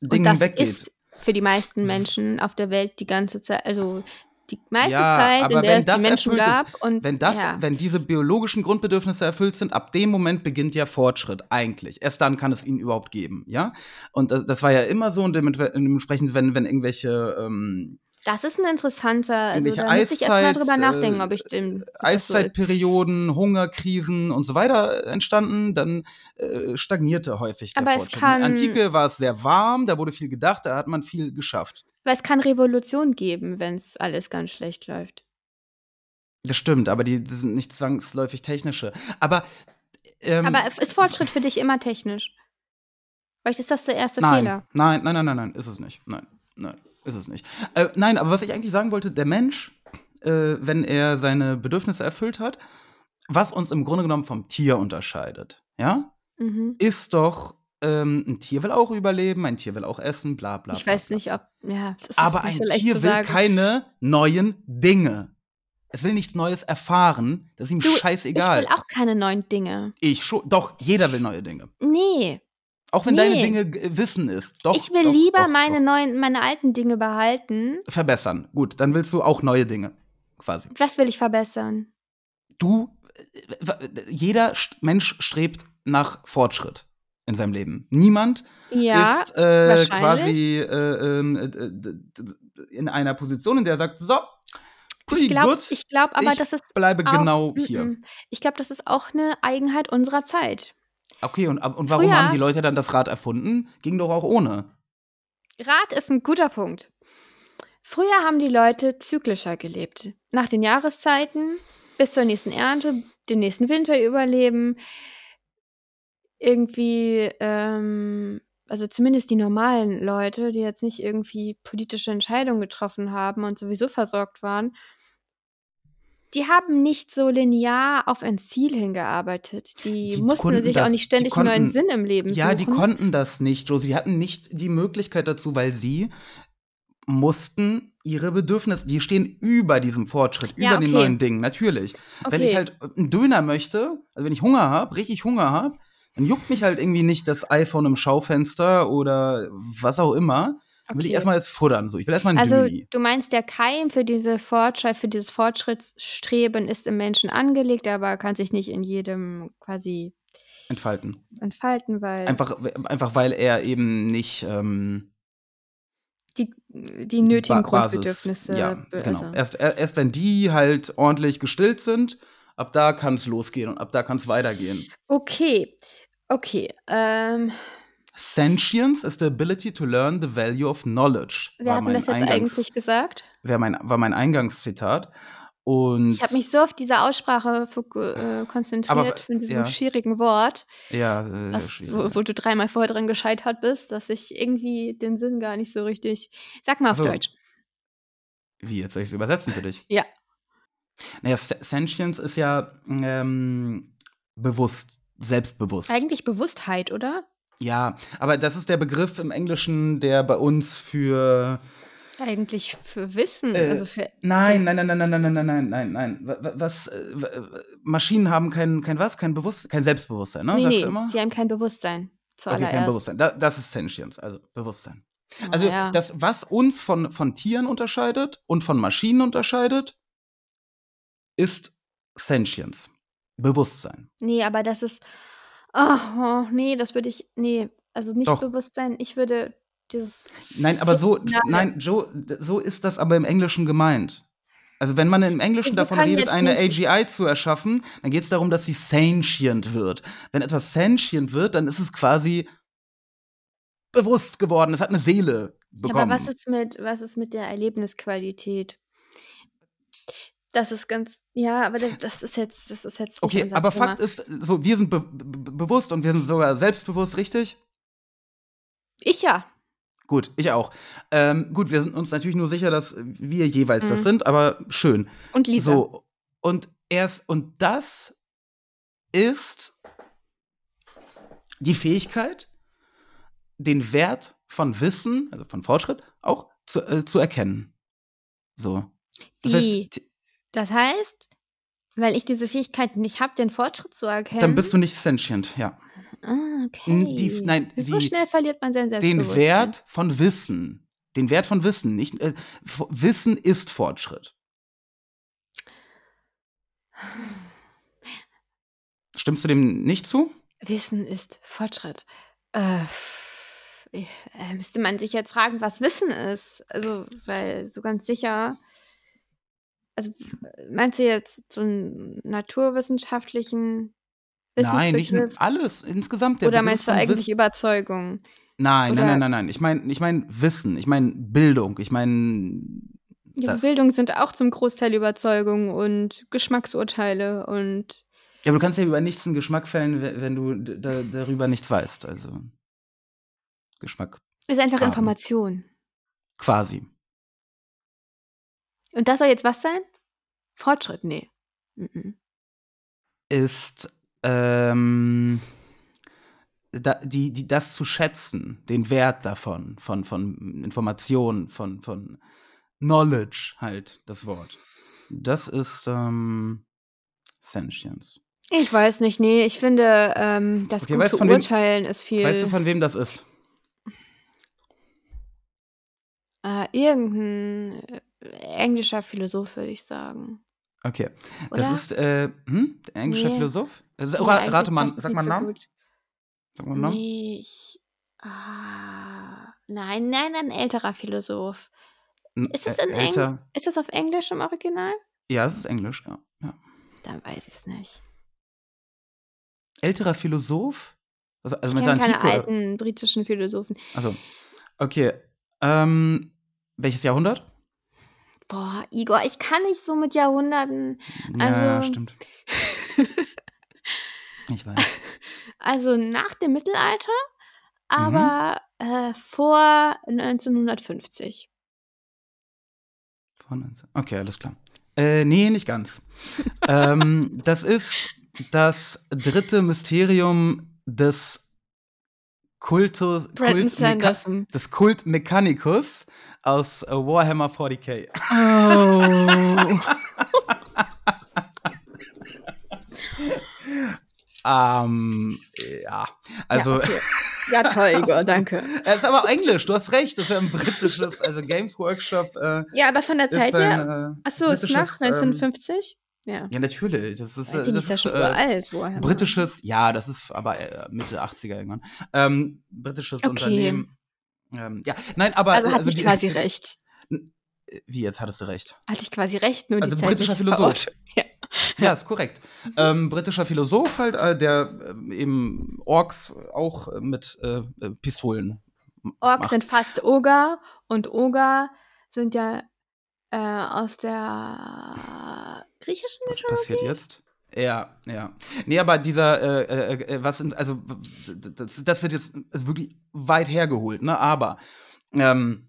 Speaker 1: Dingen
Speaker 4: das
Speaker 1: weggeht.
Speaker 4: ist für die meisten Menschen auf der Welt die ganze Zeit, also die meiste
Speaker 1: Ja,
Speaker 4: Zeit, in der es die Menschen
Speaker 1: erfüllt ist,
Speaker 4: gab. Und
Speaker 1: Wenn das,
Speaker 4: ja.
Speaker 1: wenn diese biologischen Grundbedürfnisse erfüllt sind, ab dem Moment beginnt ja Fortschritt eigentlich. Erst dann kann es ihn überhaupt geben, ja. Und das, das war ja immer so und dement- dementsprechend, wenn wenn irgendwelche ähm,
Speaker 4: Das ist ein interessanter, also da müsste ich erstmal
Speaker 1: Eiszeit,
Speaker 4: drüber nachdenken,
Speaker 1: äh,
Speaker 4: ob ich ob das so.
Speaker 1: Eiszeitperioden, Hungerkrisen und so weiter entstanden, dann äh, stagnierte häufig der
Speaker 4: Aber es
Speaker 1: Fortschritt.
Speaker 4: kann-
Speaker 1: In der Antike war es sehr warm, da wurde viel gedacht, da hat man viel geschafft.
Speaker 4: Weil es kann Revolution geben, wenn es alles ganz schlecht läuft.
Speaker 1: Das stimmt, aber die, die sind nicht zwangsläufig technische. Aber ähm,
Speaker 4: Aber ist Fortschritt für dich immer technisch? Vielleicht ist das der erste
Speaker 1: nein,
Speaker 4: Fehler.
Speaker 1: Nein, nein, nein, nein, nein, ist es nicht. Nein, nein, ist es nicht. Äh, nein, aber was ich eigentlich sagen wollte, der Mensch, äh, wenn er seine Bedürfnisse erfüllt hat, was uns im Grunde genommen vom Tier unterscheidet, ja,
Speaker 4: Mhm.
Speaker 1: ist doch, ähm, ein Tier will auch überleben, ein Tier will auch essen, bla bla.
Speaker 4: Ich
Speaker 1: bla,
Speaker 4: weiß
Speaker 1: bla.
Speaker 4: nicht, ob. Ja, das ist
Speaker 1: Aber
Speaker 4: nicht
Speaker 1: ein Tier will keine neuen Dinge. Es will nichts Neues erfahren. Das ist ihm
Speaker 4: Du,
Speaker 1: scheißegal.
Speaker 4: Ich will auch keine neuen Dinge.
Speaker 1: Ich schon. Doch, jeder will neue Dinge.
Speaker 4: Nee.
Speaker 1: Auch wenn
Speaker 4: Nee.
Speaker 1: deine Dinge Wissen ist. Doch,
Speaker 4: ich will
Speaker 1: doch,
Speaker 4: lieber
Speaker 1: doch,
Speaker 4: meine neuen, meine alten Dinge behalten.
Speaker 1: verbessern. Gut, dann willst du auch neue Dinge, quasi.
Speaker 4: Was will ich verbessern?
Speaker 1: Du, äh, jeder Mensch strebt nach Fortschritt in seinem Leben. Niemand
Speaker 4: Ja,
Speaker 1: ist äh, quasi äh, ähm, äh, in einer Position, in der er sagt, so,
Speaker 4: Ich glaube glaub aber,
Speaker 1: ich
Speaker 4: das ist
Speaker 1: bleibe
Speaker 4: auch
Speaker 1: genau hier.
Speaker 4: Ich glaube, das ist auch eine Eigenheit unserer Zeit.
Speaker 1: Okay, und, und warum
Speaker 4: Früher-
Speaker 1: haben die Leute dann das Rad erfunden? Ging doch auch ohne.
Speaker 4: Rat ist ein guter Punkt. Früher haben die Leute zyklischer gelebt. Nach den Jahreszeiten bis zur nächsten Ernte, den nächsten Winter überleben. Irgendwie, ähm, also zumindest die normalen Leute, die jetzt nicht irgendwie politische Entscheidungen getroffen haben und sowieso versorgt waren, die haben nicht so linear auf ein Ziel hingearbeitet. Die,
Speaker 1: Die
Speaker 4: mussten
Speaker 1: konnten
Speaker 4: sich auch
Speaker 1: das-
Speaker 4: nicht
Speaker 1: die
Speaker 4: ständig einen neuen
Speaker 1: konnten-
Speaker 4: Sinn im Leben
Speaker 1: Ja, die
Speaker 4: suchen.
Speaker 1: konnten das nicht, Josie. Die hatten nicht die Möglichkeit dazu, weil sie mussten ihre Bedürfnisse, die stehen über diesem Fortschritt,
Speaker 4: Ja,
Speaker 1: über den
Speaker 4: okay.
Speaker 1: neuen Dingen, natürlich. Wenn ich
Speaker 4: Okay.
Speaker 1: halt einen Döner möchte, also wenn ich Hunger habe, richtig Hunger habe, dann juckt mich halt irgendwie nicht das iPhone im Schaufenster oder was auch immer. Dann will ich
Speaker 4: Okay.
Speaker 1: erstmal das futtern. So. Ich will erstmal ein
Speaker 4: Also
Speaker 1: Döni.
Speaker 4: du meinst, der Keim für diese Fortschritt, für dieses Fortschrittsstreben ist im Menschen angelegt, aber kann sich nicht in jedem quasi
Speaker 1: Entfalten.
Speaker 4: entfalten, weil
Speaker 1: Einfach, einfach weil er eben nicht ähm,
Speaker 4: die, die nötigen
Speaker 1: Ba- Basis-
Speaker 4: Grundbedürfnisse.
Speaker 1: Ja, genau.
Speaker 4: also-
Speaker 1: Erst, er- erst wenn die halt ordentlich gestillt sind, ab da kann es losgehen und ab da kann es weitergehen.
Speaker 4: Okay, okay. Ähm,
Speaker 1: Sentience is the ability to learn the value of knowledge.
Speaker 4: wer
Speaker 1: war
Speaker 4: hat denn
Speaker 1: mein,
Speaker 4: das jetzt
Speaker 1: Eingangs,
Speaker 4: eigentlich gesagt?
Speaker 1: mein, war mein Eingangszitat. Und
Speaker 4: Ich habe mich so auf diese Aussprache äh, konzentriert
Speaker 1: Aber,
Speaker 4: von diesem
Speaker 1: ja.
Speaker 4: schwierigen Wort,
Speaker 1: ja, äh,
Speaker 4: was,
Speaker 1: schwierig.
Speaker 4: wo, wo du dreimal vorher dran gescheitert bist, dass ich irgendwie den Sinn gar nicht so richtig. Sag mal auf
Speaker 1: Ach so.
Speaker 4: Deutsch.
Speaker 1: Wie, jetzt soll ich es übersetzen für dich?
Speaker 4: Ja.
Speaker 1: Naja, Se- Sentience ist ja ähm, bewusst, selbstbewusst.
Speaker 4: Eigentlich Bewusstheit, oder?
Speaker 1: Ja, aber das ist der Begriff im Englischen, der bei uns für
Speaker 4: Eigentlich für Wissen.
Speaker 1: Äh,
Speaker 4: also für
Speaker 1: Nein, nein, nein, nein, nein, nein, nein, nein, nein, nein. Wa- wa- Was äh, wa- äh, Maschinen haben kein, kein was? Kein Bewusst kein Selbstbewusstsein, ne?
Speaker 4: nee,
Speaker 1: Sagst
Speaker 4: nee,
Speaker 1: du immer?
Speaker 4: die haben kein Bewusstsein. Zuallererst.
Speaker 1: Okay, kein Bewusstsein. Da, das ist Sentience, also Bewusstsein.
Speaker 4: Ah,
Speaker 1: Also
Speaker 4: ja.
Speaker 1: das, was uns von, von Tieren unterscheidet und von Maschinen unterscheidet, ist Sentience. Bewusstsein.
Speaker 4: Nee, aber das ist. Oh, nee, das würde ich. Nee, also nicht
Speaker 1: Doch.
Speaker 4: Bewusstsein. Ich würde dieses.
Speaker 1: Nein, aber so,
Speaker 4: Funktionale-
Speaker 1: nein, Joe, so ist das aber im Englischen gemeint. Also wenn man im Englischen davon redet, eine AGI zu erschaffen, dann geht es darum, dass sie sentient wird. Wenn etwas sentient wird, dann ist es quasi bewusst geworden. Es hat eine Seele
Speaker 4: Ja,
Speaker 1: bekommen.
Speaker 4: aber was ist mit, was ist mit der Erlebnisqualität? Das ist ganz. Ja, aber das, das ist jetzt, das ist jetzt.
Speaker 1: Okay, aber
Speaker 4: Thema.
Speaker 1: Fakt ist, so wir sind be be bewusst und wir sind sogar selbstbewusst, richtig?
Speaker 4: Ich ja.
Speaker 1: Gut, ich auch. Ähm, gut, wir sind uns natürlich nur sicher, dass wir jeweils das
Speaker 4: Mhm.
Speaker 1: sind, aber schön.
Speaker 4: Und Lisa.
Speaker 1: So, und erst, und das ist die Fähigkeit, den Wert von Wissen, also von Fortschritt, auch zu, äh, zu erkennen. So. Das
Speaker 4: Wie?
Speaker 1: heißt,
Speaker 4: Das heißt, weil ich diese Fähigkeit nicht habe, den Fortschritt zu erkennen.
Speaker 1: dann bist du nicht sentient, ja.
Speaker 4: Ah, okay.
Speaker 1: die- nein,
Speaker 4: so
Speaker 1: die-
Speaker 4: schnell verliert man sein
Speaker 1: Den
Speaker 4: Selbstbewusstsein.
Speaker 1: Wert von Wissen. Den Wert von Wissen. Nicht, äh, Wissen ist Fortschritt. Stimmst du dem nicht zu?
Speaker 4: Wissen ist Fortschritt. Äh, äh, müsste man sich jetzt fragen, was Wissen ist. Also, weil so ganz sicher. Also, meinst du jetzt so einen naturwissenschaftlichen
Speaker 1: Nein, nicht alles. Insgesamt der
Speaker 4: Oder
Speaker 1: Begriff
Speaker 4: meinst du eigentlich
Speaker 1: Wissen.
Speaker 4: Überzeugung?
Speaker 1: Nein, nein,
Speaker 4: oder-
Speaker 1: nein, nein, nein. Ich meine ich mein Wissen, ich meine Bildung, ich meine.
Speaker 4: Ja. Bildung sind auch zum Großteil Überzeugungen und Geschmacksurteile und
Speaker 1: Ja, aber du kannst ja über nichts einen Geschmack fällen, we- wenn du darüber nichts weißt. Also. Geschmack
Speaker 4: ist einfach
Speaker 1: Haben.
Speaker 4: Information.
Speaker 1: quasi.
Speaker 4: Und das soll jetzt was sein? Fortschritt? Nee. Mhm.
Speaker 1: Ist. Ähm, da, die, die, das zu schätzen, den Wert davon, von, von Informationen, von, von Knowledge halt, das Wort. Das ist ähm, Sentience.
Speaker 4: Ich weiß nicht, nee, ich finde, ähm, das
Speaker 1: Okay,
Speaker 4: gut
Speaker 1: weißt
Speaker 4: zu
Speaker 1: von wem-
Speaker 4: urteilen ist viel.
Speaker 1: Weißt du, von wem das ist?
Speaker 4: äh, irgendein äh, englischer Philosoph, würde ich sagen.
Speaker 1: Okay.
Speaker 4: Oder?
Speaker 1: Das ist, äh, hm? Der englische
Speaker 4: Nee.
Speaker 1: Philosoph? Also,
Speaker 4: Nee,
Speaker 1: ra
Speaker 4: eigentlich
Speaker 1: rate mal,
Speaker 4: es
Speaker 1: sag mal einen
Speaker 4: so
Speaker 1: Namen.
Speaker 4: gut.
Speaker 1: Sag mal einen Namen.
Speaker 4: Nee, ich. Ah, nein, nein, ein älterer Philosoph. Ist es
Speaker 1: äh,
Speaker 4: in Eng ist das auf Englisch im Original?
Speaker 1: Ja, es ist Englisch, ja. ja.
Speaker 4: Dann weiß ich es nicht.
Speaker 1: Älterer Philosoph? Also, also
Speaker 4: Ich kenne keine alten britischen Philosophen.
Speaker 1: Also, okay. Ähm, welches Jahrhundert?
Speaker 4: Boah, Igor, ich kann nicht so mit Jahrhunderten.
Speaker 1: ja, ja,
Speaker 4: Also
Speaker 1: stimmt. <laughs> Ich weiß.
Speaker 4: also nach dem Mittelalter,
Speaker 1: Mhm.
Speaker 4: aber, äh, vor 1950.
Speaker 1: Von 19 Okay, alles klar. Äh, nee, nicht ganz. ähm, das ist das dritte Mysterium des Kultus, Kult
Speaker 4: Sanderson.
Speaker 1: des Kult Mechanicus aus äh, Warhammer 40k.
Speaker 4: Oh. <laughs>
Speaker 1: ähm, ja, also.
Speaker 4: Ja, okay. Ja, toll, Igor, <laughs> danke.
Speaker 1: Es ist aber Englisch, du hast recht, das ist ja ein britisches, also Games Workshop. Äh,
Speaker 4: Ja, aber von der Zeit
Speaker 1: ein,
Speaker 4: her.
Speaker 1: äh,
Speaker 4: Achso, ist nach
Speaker 1: britisches, ähm,
Speaker 4: 1950? Ja.
Speaker 1: Ja, natürlich. Das ist,
Speaker 4: Weiß
Speaker 1: äh, das
Speaker 4: nicht, ist ja
Speaker 1: ist
Speaker 4: schon
Speaker 1: äh,
Speaker 4: uralt,
Speaker 1: britisches, ja, das ist aber äh, Mitte 80er irgendwann. Ähm, britisches
Speaker 4: Okay.
Speaker 1: Unternehmen. Ähm, ja, nein, aber
Speaker 4: Also hatte ich
Speaker 1: die-
Speaker 4: quasi <laughs> recht.
Speaker 1: Wie jetzt hattest du recht?
Speaker 4: Hatte ich quasi recht, nur
Speaker 1: Also
Speaker 4: die Zeit
Speaker 1: britischer Philosoph. <laughs>
Speaker 4: Ja.
Speaker 1: Ja, ist korrekt. <laughs> Ähm, britischer Philosoph halt, äh, der ähm, eben Orks auch äh, mit äh, äh, Pistolen
Speaker 4: Orks
Speaker 1: macht.
Speaker 4: sind fast Oger und Oger sind ja äh, aus der griechischen
Speaker 1: Was
Speaker 4: Mythologie.
Speaker 1: passiert jetzt? Ja, ja. Nee, aber dieser, äh, äh, äh, was sind, also, das, das wird jetzt wirklich weit hergeholt, ne? Aber ähm,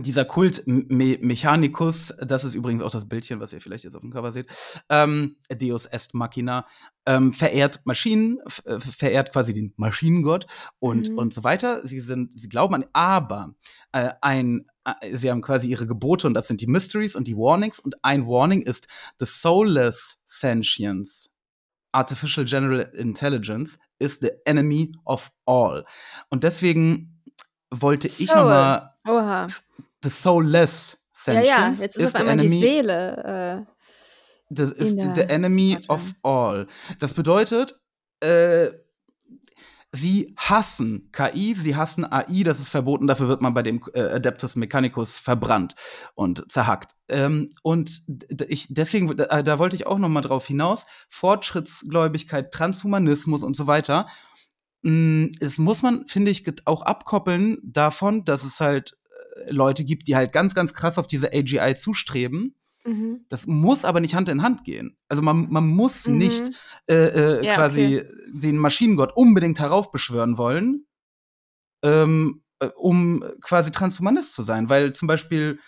Speaker 1: dieser Kult Me Mechanicus, das ist übrigens auch das Bildchen, was ihr vielleicht jetzt auf dem Cover seht, ähm, Deus est Machina, ähm, verehrt Maschinen, äh, verehrt quasi den Maschinengott und,
Speaker 4: Mhm.
Speaker 1: und so weiter. Sie sind, sie glauben an, aber äh, ein, sie haben quasi ihre Gebote und das sind die Mysteries und die Warnings und ein Warning ist the soulless sentience. Artificial General Intelligence is the enemy of all. Und deswegen wollte ich
Speaker 4: Soul.
Speaker 1: nochmal
Speaker 4: Oha.
Speaker 1: the soulless
Speaker 4: Ja,
Speaker 1: sentience
Speaker 4: ja, jetzt ist
Speaker 1: is
Speaker 4: auf
Speaker 1: the
Speaker 4: einmal die
Speaker 1: enemy
Speaker 4: Seele. Äh,
Speaker 1: the, is
Speaker 4: in
Speaker 1: the, enemy of all. Das bedeutet, äh, sie hassen KI, sie hassen AI, das ist verboten, dafür wird man bei dem äh, Adeptus Mechanicus verbrannt und zerhackt. Ähm, und ich, deswegen, da, da wollte ich auch noch mal drauf hinaus, Fortschrittsgläubigkeit, Transhumanismus und so weiter. Mm, Es muss man, finde ich, auch abkoppeln davon, dass es halt äh, Leute gibt, die halt ganz, ganz krass auf diese AGI zustreben.
Speaker 4: Mhm.
Speaker 1: Das muss aber nicht Hand in Hand gehen. Also man, man muss
Speaker 4: Mhm.
Speaker 1: nicht äh, äh,
Speaker 4: Ja,
Speaker 1: quasi den Maschinengott unbedingt heraufbeschwören wollen, ähm, äh, um quasi Transhumanist zu sein. Weil zum Beispiel,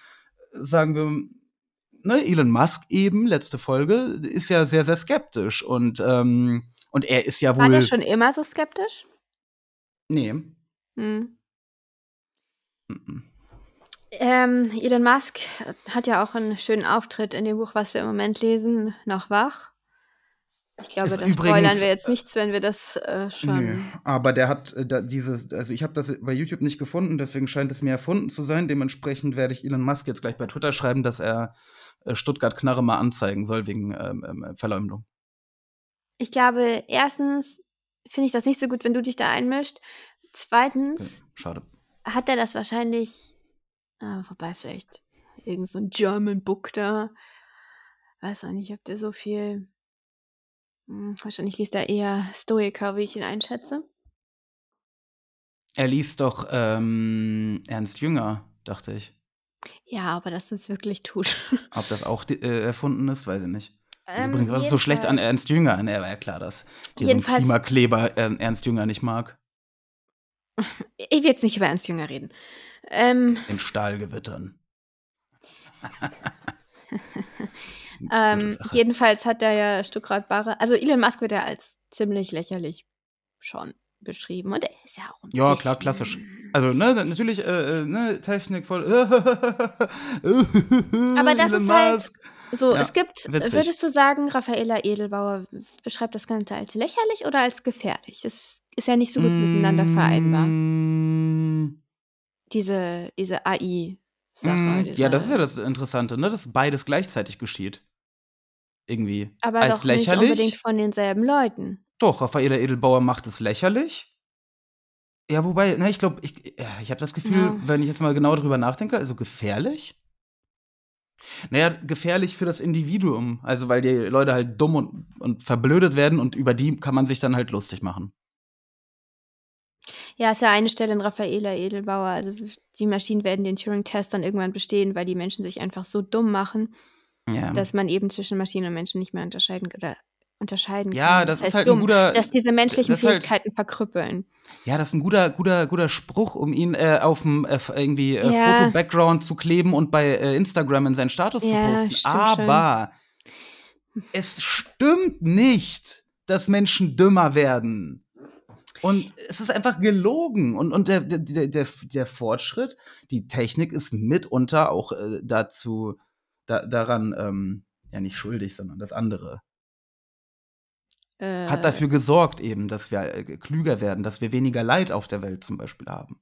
Speaker 1: äh, sagen wir, ne, Elon Musk eben, letzte Folge, ist ja sehr, sehr skeptisch. Und, ähm, und er ist ja wohl.
Speaker 4: War der schon immer so skeptisch?
Speaker 1: Nee.
Speaker 4: Hm.
Speaker 1: Mhm.
Speaker 4: Ähm, Elon Musk hat ja auch einen schönen Auftritt in dem Buch, was wir im Moment lesen, noch wach. Ich glaube,
Speaker 1: Ist
Speaker 4: da
Speaker 1: übrigens,
Speaker 4: spoilern wir jetzt nichts, wenn wir das äh, schon.
Speaker 1: Nee, aber der hat äh, dieses, also ich habe das bei YouTube nicht gefunden, deswegen scheint es mir erfunden zu sein. Dementsprechend werde ich Elon Musk jetzt gleich bei Twitter schreiben, dass er äh, Stuttgart Knarre mal anzeigen soll wegen ähm, ähm, Verleumdung.
Speaker 4: Ich glaube, erstens finde ich das nicht so gut, wenn du dich da einmischt.
Speaker 1: Okay,
Speaker 4: Zweitens
Speaker 1: schade.
Speaker 4: hat er das wahrscheinlich, ah, wobei vielleicht irgend so ein German Book da. Weiß auch nicht, ob der so viel. Hm, wahrscheinlich liest er eher Stoiker, wie ich ihn einschätze.
Speaker 1: Er liest doch ähm, Ernst Jünger, dachte ich.
Speaker 4: Ja, aber dass es wirklich tut. <laughs>
Speaker 1: Ob das auch äh, erfunden ist, weiß ich nicht.
Speaker 4: Ähm,
Speaker 1: Übrigens, was ist so schlecht an Ernst Jünger? Ne, war ja klar, dass hier so Klimakleber äh, Ernst Jünger nicht mag. <laughs>
Speaker 4: Ich will jetzt nicht über Ernst Jünger reden. Ähm,
Speaker 1: In Stahlgewittern. <laughs>
Speaker 4: Ähm, jedenfalls hat er ja Stuckrad Barre. Also Elon Musk wird ja als ziemlich lächerlich schon beschrieben. Und er ist ja auch ein
Speaker 1: Ja, klar, klassisch. Also, ne, natürlich, äh, äh, ne, Technik voll. <laughs>
Speaker 4: Aber das
Speaker 1: Elon
Speaker 4: ist halt
Speaker 1: Musk.
Speaker 4: So,
Speaker 1: Ja,
Speaker 4: es gibt,
Speaker 1: witzig.
Speaker 4: würdest du sagen, Raffaella Edelbauer beschreibt das Ganze als lächerlich oder als gefährlich? Es ist ja nicht so gut miteinander vereinbar. Diese, diese AI-Sache.
Speaker 1: mm, Ja, das ist ja das Interessante, ne, dass beides gleichzeitig geschieht. Irgendwie.
Speaker 4: aber
Speaker 1: als
Speaker 4: doch nicht
Speaker 1: lächerlich.
Speaker 4: unbedingt von denselben Leuten.
Speaker 1: Doch, Raffaella Edelbauer macht es lächerlich. Ja, wobei, ne, ich glaube, ich, ja, ich habe das Gefühl,
Speaker 4: Ja.
Speaker 1: wenn ich jetzt mal genau drüber nachdenke, also gefährlich. Naja, gefährlich für das Individuum. Also, weil die Leute halt dumm und, und verblödet werden und über die kann man sich dann halt lustig machen.
Speaker 4: Ja, ist ja eine Stelle in Raffaela Edelbauer. Also die Maschinen werden den Turing-Test dann irgendwann bestehen, weil die Menschen sich einfach so dumm machen,
Speaker 1: Ja.
Speaker 4: dass man eben zwischen Maschinen und Menschen nicht mehr unterscheiden oder unterscheiden
Speaker 1: Ja,
Speaker 4: kann.
Speaker 1: das ist
Speaker 4: heißt
Speaker 1: halt ein
Speaker 4: dumm,
Speaker 1: guter-
Speaker 4: dass diese menschlichen
Speaker 1: das ist halt-
Speaker 4: Fähigkeiten verkrüppeln.
Speaker 1: Ja, das ist ein guter, guter, guter Spruch, um ihn äh, auf dem äh, irgendwie äh,
Speaker 4: Ja.
Speaker 1: Foto-Background zu kleben und bei äh, Instagram in seinen Status
Speaker 4: Ja,
Speaker 1: zu posten. Aber es stimmt nicht, dass Menschen dümmer werden. Und es ist einfach gelogen. Und, und der, der, der, der Fortschritt, die Technik ist mitunter auch äh, dazu, da, daran, ähm, ja nicht schuldig, sondern das andere.
Speaker 4: Äh,
Speaker 1: Hat dafür gesorgt eben, dass wir äh, klüger werden, dass wir weniger Leid auf der Welt zum Beispiel haben.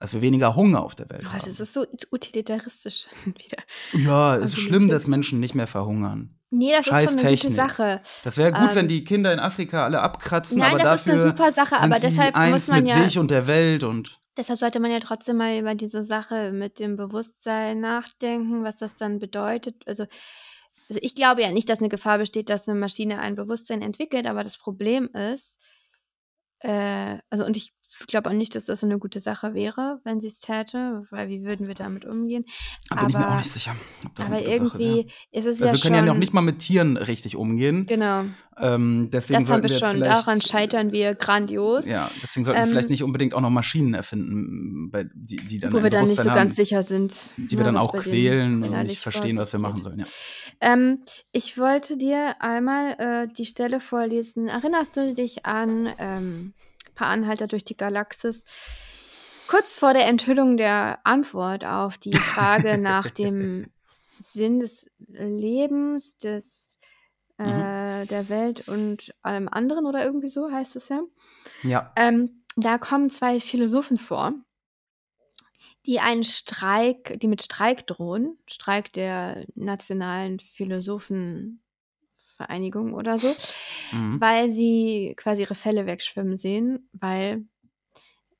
Speaker 1: Dass wir weniger Hunger auf der Welt
Speaker 4: oh,
Speaker 1: haben.
Speaker 4: das ist so utilitaristisch <laughs> wieder.
Speaker 1: Ja, es ist schlimm, dass Menschen nicht mehr verhungern.
Speaker 4: Nee, das
Speaker 1: Scheiß
Speaker 4: ist schon eine gute
Speaker 1: Technik.
Speaker 4: Sache.
Speaker 1: Das wäre gut,
Speaker 4: Ähm,
Speaker 1: wenn die Kinder in Afrika alle abkratzen,
Speaker 4: Nein,
Speaker 1: aber
Speaker 4: das ist
Speaker 1: dafür
Speaker 4: eine super Sache,
Speaker 1: sind
Speaker 4: aber
Speaker 1: sie
Speaker 4: deshalb
Speaker 1: eins
Speaker 4: muss man
Speaker 1: mit
Speaker 4: ja
Speaker 1: sich und der Welt und
Speaker 4: Deshalb sollte man ja trotzdem mal über diese Sache mit dem Bewusstsein nachdenken, was das dann bedeutet. Also, also ich glaube ja nicht, dass eine Gefahr besteht, dass eine Maschine ein Bewusstsein entwickelt, aber das Problem ist, äh, also und ich glaube auch nicht, dass das so eine gute Sache wäre, wenn sie es täte, weil wie würden wir damit umgehen?
Speaker 1: da bin ich mir auch
Speaker 4: Aber-
Speaker 1: nicht sicher,
Speaker 4: aber irgendwie ist es
Speaker 1: Also
Speaker 4: ja
Speaker 1: wir können ja
Speaker 4: schon.
Speaker 1: noch nicht mal mit Tieren richtig umgehen.
Speaker 4: genau,
Speaker 1: Ähm, deswegen
Speaker 4: das haben wir
Speaker 1: wir
Speaker 4: schon. Daran scheitern wir grandios.
Speaker 1: Ja, deswegen sollten wir
Speaker 4: Ähm,
Speaker 1: vielleicht nicht unbedingt auch noch Maschinen erfinden, bei, die, die dann
Speaker 4: wo wir dann nicht so
Speaker 1: Bewusstsein
Speaker 4: ganz
Speaker 1: haben,
Speaker 4: sicher sind.
Speaker 1: die wir
Speaker 4: ne,
Speaker 1: dann auch quälen und nicht verstehen, was wir machen sollen. Ja.
Speaker 4: Ähm, ich wollte dir einmal äh, die Stelle vorlesen. Erinnerst du dich an paar Anhalter durch die Galaxis? Kurz vor der Enthüllung der Antwort auf die Frage <laughs> nach dem Sinn des Lebens, des äh, der Welt und allem anderen oder irgendwie so heißt es ja.
Speaker 1: ja.
Speaker 4: Ähm, da kommen zwei Philosophen vor, die einen Streik, die mit Streik drohen, Streik der nationalen Philosophenvereinigung oder so,
Speaker 1: Mhm.
Speaker 4: weil sie quasi ihre Fälle wegschwimmen sehen, weil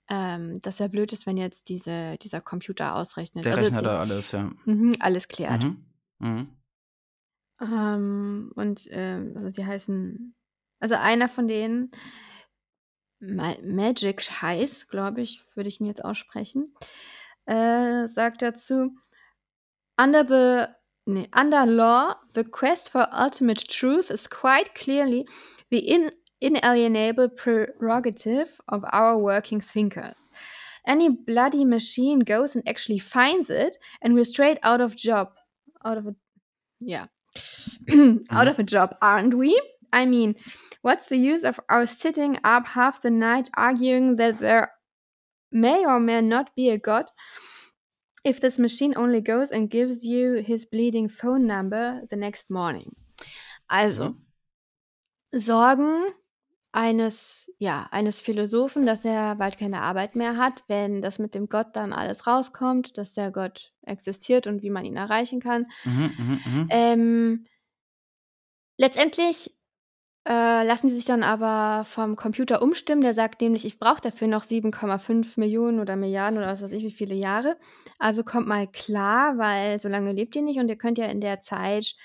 Speaker 4: ähm, das ja blöd ist, wenn jetzt diese, dieser Computer ausrechnet.
Speaker 1: Der
Speaker 4: Also,
Speaker 1: rechnet da alles, ja.
Speaker 4: mhm, alles klärt.
Speaker 1: Mhm. Mhm.
Speaker 4: Ähm, und ähm, also die heißen, also einer von denen, Ma Magic heißt, glaube ich, würde ich ihn jetzt aussprechen, äh, sagt dazu, under the, nee, under law, the quest for ultimate truth is quite clearly the in, inalienable prerogative of our working thinkers. Any bloody machine goes and actually finds it, and we're straight out of job. Out of a, yeah. <clears throat> out mm-hmm. of a job, aren't we? I mean, what's the use of our sitting up half the night arguing that there may or may not be a God if this machine only goes and gives you his bleeding phone number the next morning? Also, Sorgen eines, ja, eines Philosophen, dass er bald keine Arbeit mehr hat, wenn das mit dem Gott dann alles rauskommt, dass der Gott existiert und wie man ihn erreichen kann.
Speaker 1: Mhm, mhm, mhm.
Speaker 4: Ähm, letztendlich äh, lassen die sich dann aber vom Computer umstimmen. Der sagt nämlich, ich brauche dafür noch 7,5 Millionen oder Milliarden oder was weiß ich, wie viele Jahre. Also kommt mal klar, weil so lange lebt ihr nicht und ihr könnt ja in der Zeit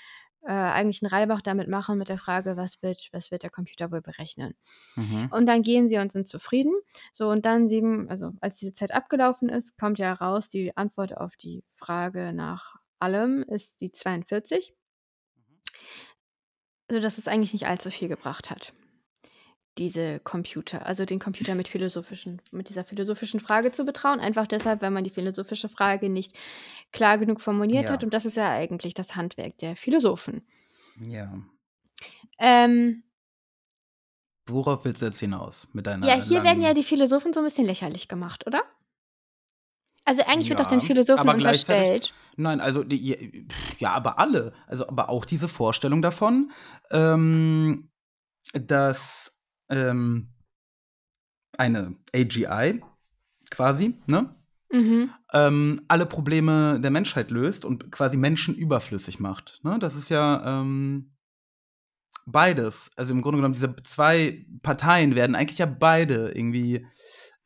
Speaker 4: äh, eigentlich einen Reibach damit machen mit der Frage, was wird, was wird der Computer wohl berechnen.
Speaker 1: Mhm.
Speaker 4: Und dann gehen sie und sind zufrieden. So, und dann sieben, also als diese Zeit abgelaufen ist, kommt ja raus, die Antwort auf die Frage nach allem ist die 42. Also, dass es eigentlich nicht allzu viel gebracht hat. Diese Computer, also den Computer mit philosophischen, mit dieser philosophischen Frage zu betrauen. Einfach deshalb, weil man die philosophische Frage nicht klar genug formuliert
Speaker 1: Ja.
Speaker 4: hat. Und das ist ja eigentlich das Handwerk der Philosophen.
Speaker 1: Ja.
Speaker 4: Ähm,
Speaker 1: Worauf willst du jetzt hinaus mit deiner
Speaker 4: Ja, hier werden ja die Philosophen so ein bisschen lächerlich gemacht, oder? Also eigentlich wird doch den
Speaker 1: Ja,
Speaker 4: Philosophen unterstellt.
Speaker 1: Nein, also die, ja, aber alle, also aber auch diese Vorstellung davon, ähm, dass ähm, eine AGI quasi, ne,
Speaker 4: Mhm.
Speaker 1: ähm, alle Probleme der Menschheit löst und quasi Menschen überflüssig macht. Ne? Das ist ja ähm, beides. Also im Grunde genommen, diese zwei Parteien werden eigentlich ja beide irgendwie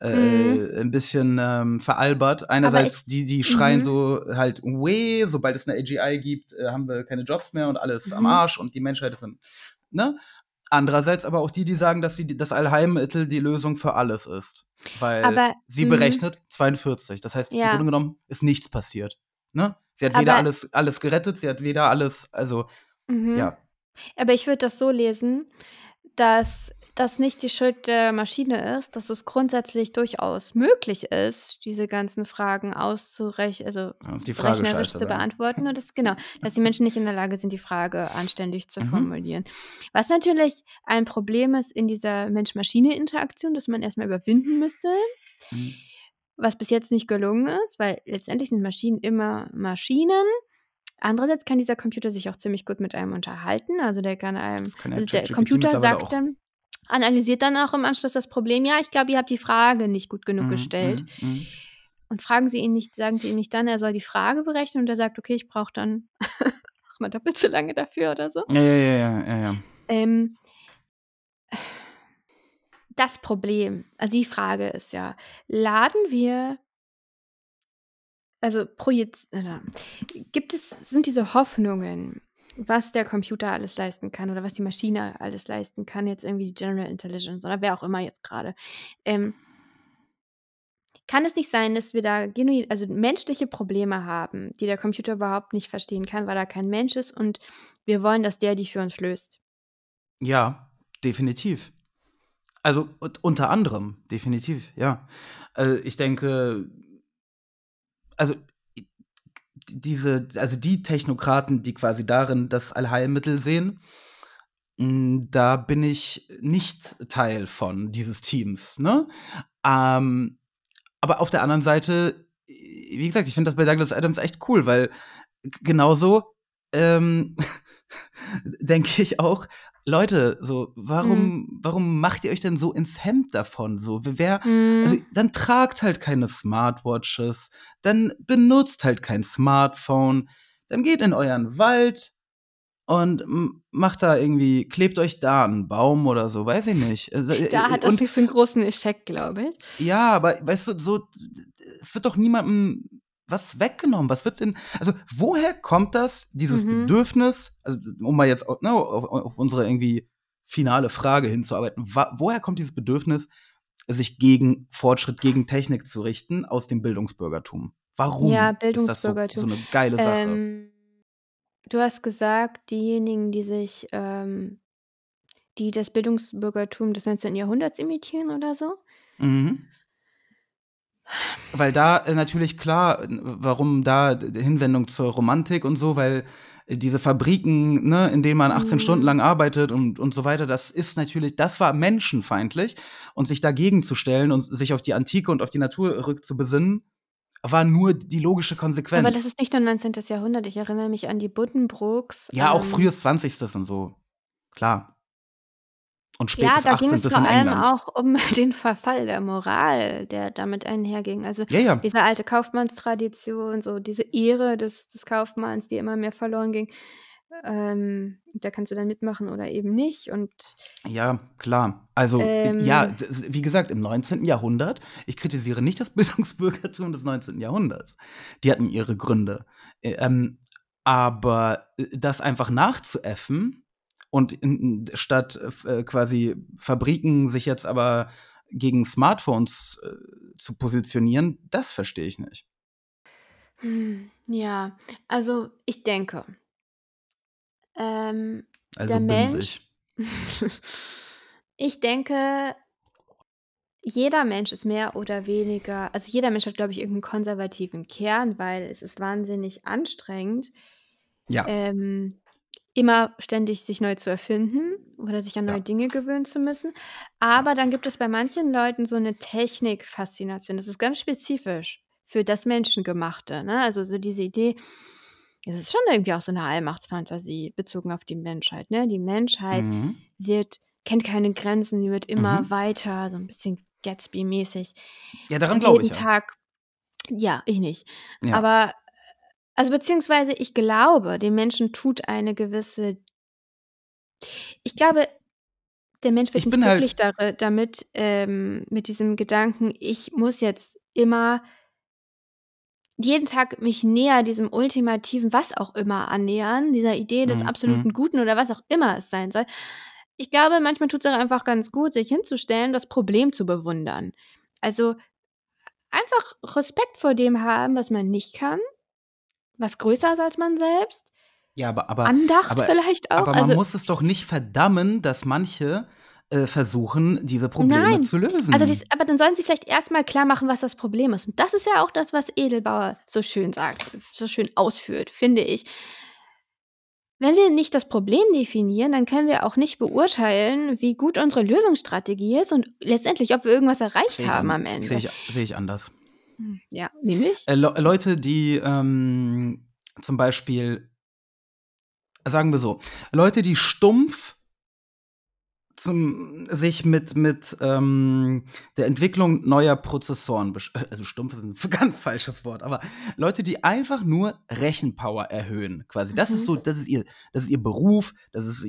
Speaker 1: äh,
Speaker 4: Mhm.
Speaker 1: ein bisschen ähm, veralbert. Einerseits,
Speaker 4: ich
Speaker 1: die, die schreien
Speaker 4: mhm.
Speaker 1: so halt, weh, sobald es eine AGI gibt, äh, haben wir keine Jobs mehr und alles am
Speaker 4: Mhm.
Speaker 1: Arsch und die Menschheit ist im, ne? Andererseits aber auch die, die sagen, dass sie das Allheilmittel die Lösung für alles ist. Weil
Speaker 4: Aber
Speaker 1: sie
Speaker 4: mhm.
Speaker 1: berechnet 42. Das heißt, im
Speaker 4: Ja.
Speaker 1: Grunde genommen ist nichts passiert. Ne? Sie hat weder
Speaker 4: Aber
Speaker 1: alles, alles gerettet, sie hat weder alles, also,
Speaker 4: mhm.
Speaker 1: ja.
Speaker 4: Aber ich würde das so lesen, dass das nicht die Schuld der Maschine ist, dass es grundsätzlich durchaus möglich ist, diese ganzen Fragen auszurechnen, also
Speaker 1: die Frage
Speaker 4: rechnerisch
Speaker 1: scheiße
Speaker 4: zu
Speaker 1: dann.
Speaker 4: beantworten. Und das genau, dass die Menschen nicht in der Lage sind, die Frage anständig zu
Speaker 1: Mhm.
Speaker 4: formulieren. Was natürlich ein Problem ist in dieser Mensch-Maschine-Interaktion, das man erstmal überwinden müsste,
Speaker 1: Mhm.
Speaker 4: was bis jetzt nicht gelungen ist, weil letztendlich sind Maschinen immer Maschinen. Andererseits kann dieser Computer sich auch ziemlich gut mit einem unterhalten. Also der kann einem,
Speaker 1: kann
Speaker 4: also der Computer sagt dann, analysiert dann auch im Anschluss das Problem, ja, ich glaube, ihr habt die Frage nicht gut genug
Speaker 1: Mhm,
Speaker 4: gestellt.
Speaker 1: mhm, mhm.
Speaker 4: Und fragen sie ihn nicht, sagen sie ihm nicht dann, er soll die Frage berechnen und er sagt, okay, ich brauche dann <laughs> auch mal doppelt so lange dafür oder so.
Speaker 1: Ja, ja, ja, ja, ja.
Speaker 4: Ähm, das Problem, also die Frage ist ja, laden wir, also projiz gibt es, sind diese Hoffnungen, was der Computer alles leisten kann oder was die Maschine alles leisten kann, jetzt irgendwie die General Intelligence oder wer auch immer jetzt gerade, ähm, kann es nicht sein, dass wir da genuin, also menschliche Probleme haben, die der Computer überhaupt nicht verstehen kann, weil er kein Mensch ist und wir wollen, dass der die für uns löst?
Speaker 1: Ja, definitiv. Also unter anderem, definitiv, ja. Also ich denke, also diese, also die Technokraten, die quasi darin das Allheilmittel sehen, mh, da bin ich nicht Teil von dieses Teams, ne? Ähm, aber auf der anderen Seite, wie gesagt, ich finde das bei Douglas Adams echt cool, weil genauso ähm, <laughs> denke ich auch, Leute, so, warum, warum macht ihr euch denn so ins Hemd davon? So, wer, also
Speaker 4: Mhm.
Speaker 1: dann tragt halt keine Smartwatches, dann benutzt halt kein Smartphone, dann geht in euren Wald und macht da irgendwie, klebt euch da einen Baum oder so, weiß ich nicht. Also, äh,
Speaker 4: Da hat das
Speaker 1: und
Speaker 4: nicht so einen großen Effekt, glaube ich.
Speaker 1: ja, aber weißt du, so, es wird doch niemandem was weggenommen. Was wird denn, also woher kommt das, dieses
Speaker 4: Mhm.
Speaker 1: Bedürfnis, also um mal jetzt auf, ne, auf, auf unsere irgendwie finale Frage hinzuarbeiten, woher kommt dieses Bedürfnis, sich gegen Fortschritt, gegen Technik zu richten aus dem Bildungsbürgertum? Warum
Speaker 4: Ja,
Speaker 1: ist das so, so
Speaker 4: Bildungsbürgertum.
Speaker 1: eine geile Sache?
Speaker 4: Ähm, du hast gesagt, diejenigen, die sich, ähm, die das Bildungsbürgertum des 19. Jahrhunderts imitieren oder so?
Speaker 1: Mhm. Weil da äh, natürlich klar, warum da Hinwendung zur Romantik und so, weil äh, diese Fabriken, ne, in denen man 18 Stunden
Speaker 4: Mhm.
Speaker 1: lang arbeitet und, und so weiter, das ist natürlich, das war menschenfeindlich. Und sich dagegen zu stellen und sich auf die Antike und auf die Natur rückzubesinnen, war nur die logische
Speaker 4: Aber das
Speaker 1: Konsequenz.
Speaker 4: ist nicht nur 19. Jahrhundert. Ich erinnere mich an die Buddenbrooks.
Speaker 1: Ja, auch
Speaker 4: Ähm,
Speaker 1: frühes 20. und so. Klar. Und
Speaker 4: ja,
Speaker 1: spätes
Speaker 4: da ging
Speaker 1: 18.
Speaker 4: es vor allem auch um <laughs> den Verfall der Moral, der damit einherging. Also
Speaker 1: Ja, ja.
Speaker 4: diese alte Kaufmannstradition, so diese Ehre des, des Kaufmanns, die immer mehr verloren ging. Ähm, da kannst du dann mitmachen oder eben nicht. Und
Speaker 1: Ja, klar. Also, äh, ja,
Speaker 4: ähm,
Speaker 1: das, wie gesagt, im 19. Jahrhundert, ich kritisiere nicht das <laughs> Bildungsbürgertum des 19. Jahrhunderts. Die hatten ihre Gründe. Äh, Ähm, aber äh, das einfach nachzuäffen und in, statt äh, quasi Fabriken sich jetzt aber gegen Smartphones äh, zu positionieren, das verstehe ich nicht.
Speaker 4: hm, ja, also ich denke, ähm,
Speaker 1: Also
Speaker 4: der Mensch, <laughs> ich denke, jeder Mensch ist mehr oder weniger, also jeder Mensch hat, glaube ich, irgendeinen konservativen Kern, weil es ist wahnsinnig anstrengend,
Speaker 1: Ja,
Speaker 4: ähm, immer ständig sich neu zu erfinden oder sich an neue
Speaker 1: ja,
Speaker 4: Dinge gewöhnen zu müssen. Aber dann gibt es bei manchen Leuten so eine Technikfaszination. Das ist ganz spezifisch für das Menschengemachte. Ne? Also so diese Idee, es ist schon irgendwie auch so eine Allmachtsfantasie bezogen auf die Menschheit. Ne? Die Menschheit
Speaker 1: Mhm.
Speaker 4: wird, kennt keine Grenzen, die wird immer
Speaker 1: Mhm.
Speaker 4: weiter, so ein bisschen Gatsby-mäßig.
Speaker 1: Ja, daran
Speaker 4: Und
Speaker 1: glaube
Speaker 4: jeden
Speaker 1: ich ja.
Speaker 4: Tag, ja, ich nicht.
Speaker 1: Ja.
Speaker 4: Aber, also beziehungsweise ich glaube, dem Menschen tut eine gewisse, ich glaube, der Mensch wird
Speaker 1: Ich
Speaker 4: nicht
Speaker 1: bin
Speaker 4: glücklich
Speaker 1: halt
Speaker 4: damit, ähm, mit diesem Gedanken, ich muss jetzt immer jeden Tag mich näher diesem ultimativen was auch immer annähern, dieser Idee des
Speaker 1: Mhm,
Speaker 4: absoluten
Speaker 1: mhm.
Speaker 4: Guten oder was auch immer es sein soll. Ich glaube, manchmal tut's auch einfach ganz gut, sich hinzustellen, das Problem zu bewundern. Also, einfach Respekt vor dem haben, was man nicht kann, was größer ist als man selbst.
Speaker 1: Ja, aber aber
Speaker 4: Andacht
Speaker 1: aber
Speaker 4: vielleicht auch.
Speaker 1: aber man
Speaker 4: Also
Speaker 1: muss es doch nicht verdammen, dass manche, äh, versuchen, diese Probleme
Speaker 4: Nein.
Speaker 1: zu
Speaker 4: Also,
Speaker 1: lösen.
Speaker 4: dies aber dann sollen sie vielleicht erst mal klarmachen, was das Problem ist. Und das ist ja auch das, was Edelbauer so schön sagt, so schön ausführt, finde ich. Wenn wir nicht das Problem definieren, dann können wir auch nicht beurteilen, wie gut unsere Lösungsstrategie ist und letztendlich, ob wir irgendwas erreicht
Speaker 1: Sehe ich
Speaker 4: haben am
Speaker 1: sehe
Speaker 4: Ende.
Speaker 1: ich sehe ich anders.
Speaker 4: Hm, ja, nämlich?
Speaker 1: Äh, Leu Leute, die, ähm, zum Beispiel sagen wir so, Leute, die stumpf zum sich mit mit, ähm, der Entwicklung neuer Prozessoren äh, also stumpf ist 'n <laughs> ganz falsches Wort, aber Leute, die einfach nur Rechenpower erhöhen quasi. Das ist
Speaker 4: Mhm.
Speaker 1: so das ist ihr das ist ihr Beruf, das ist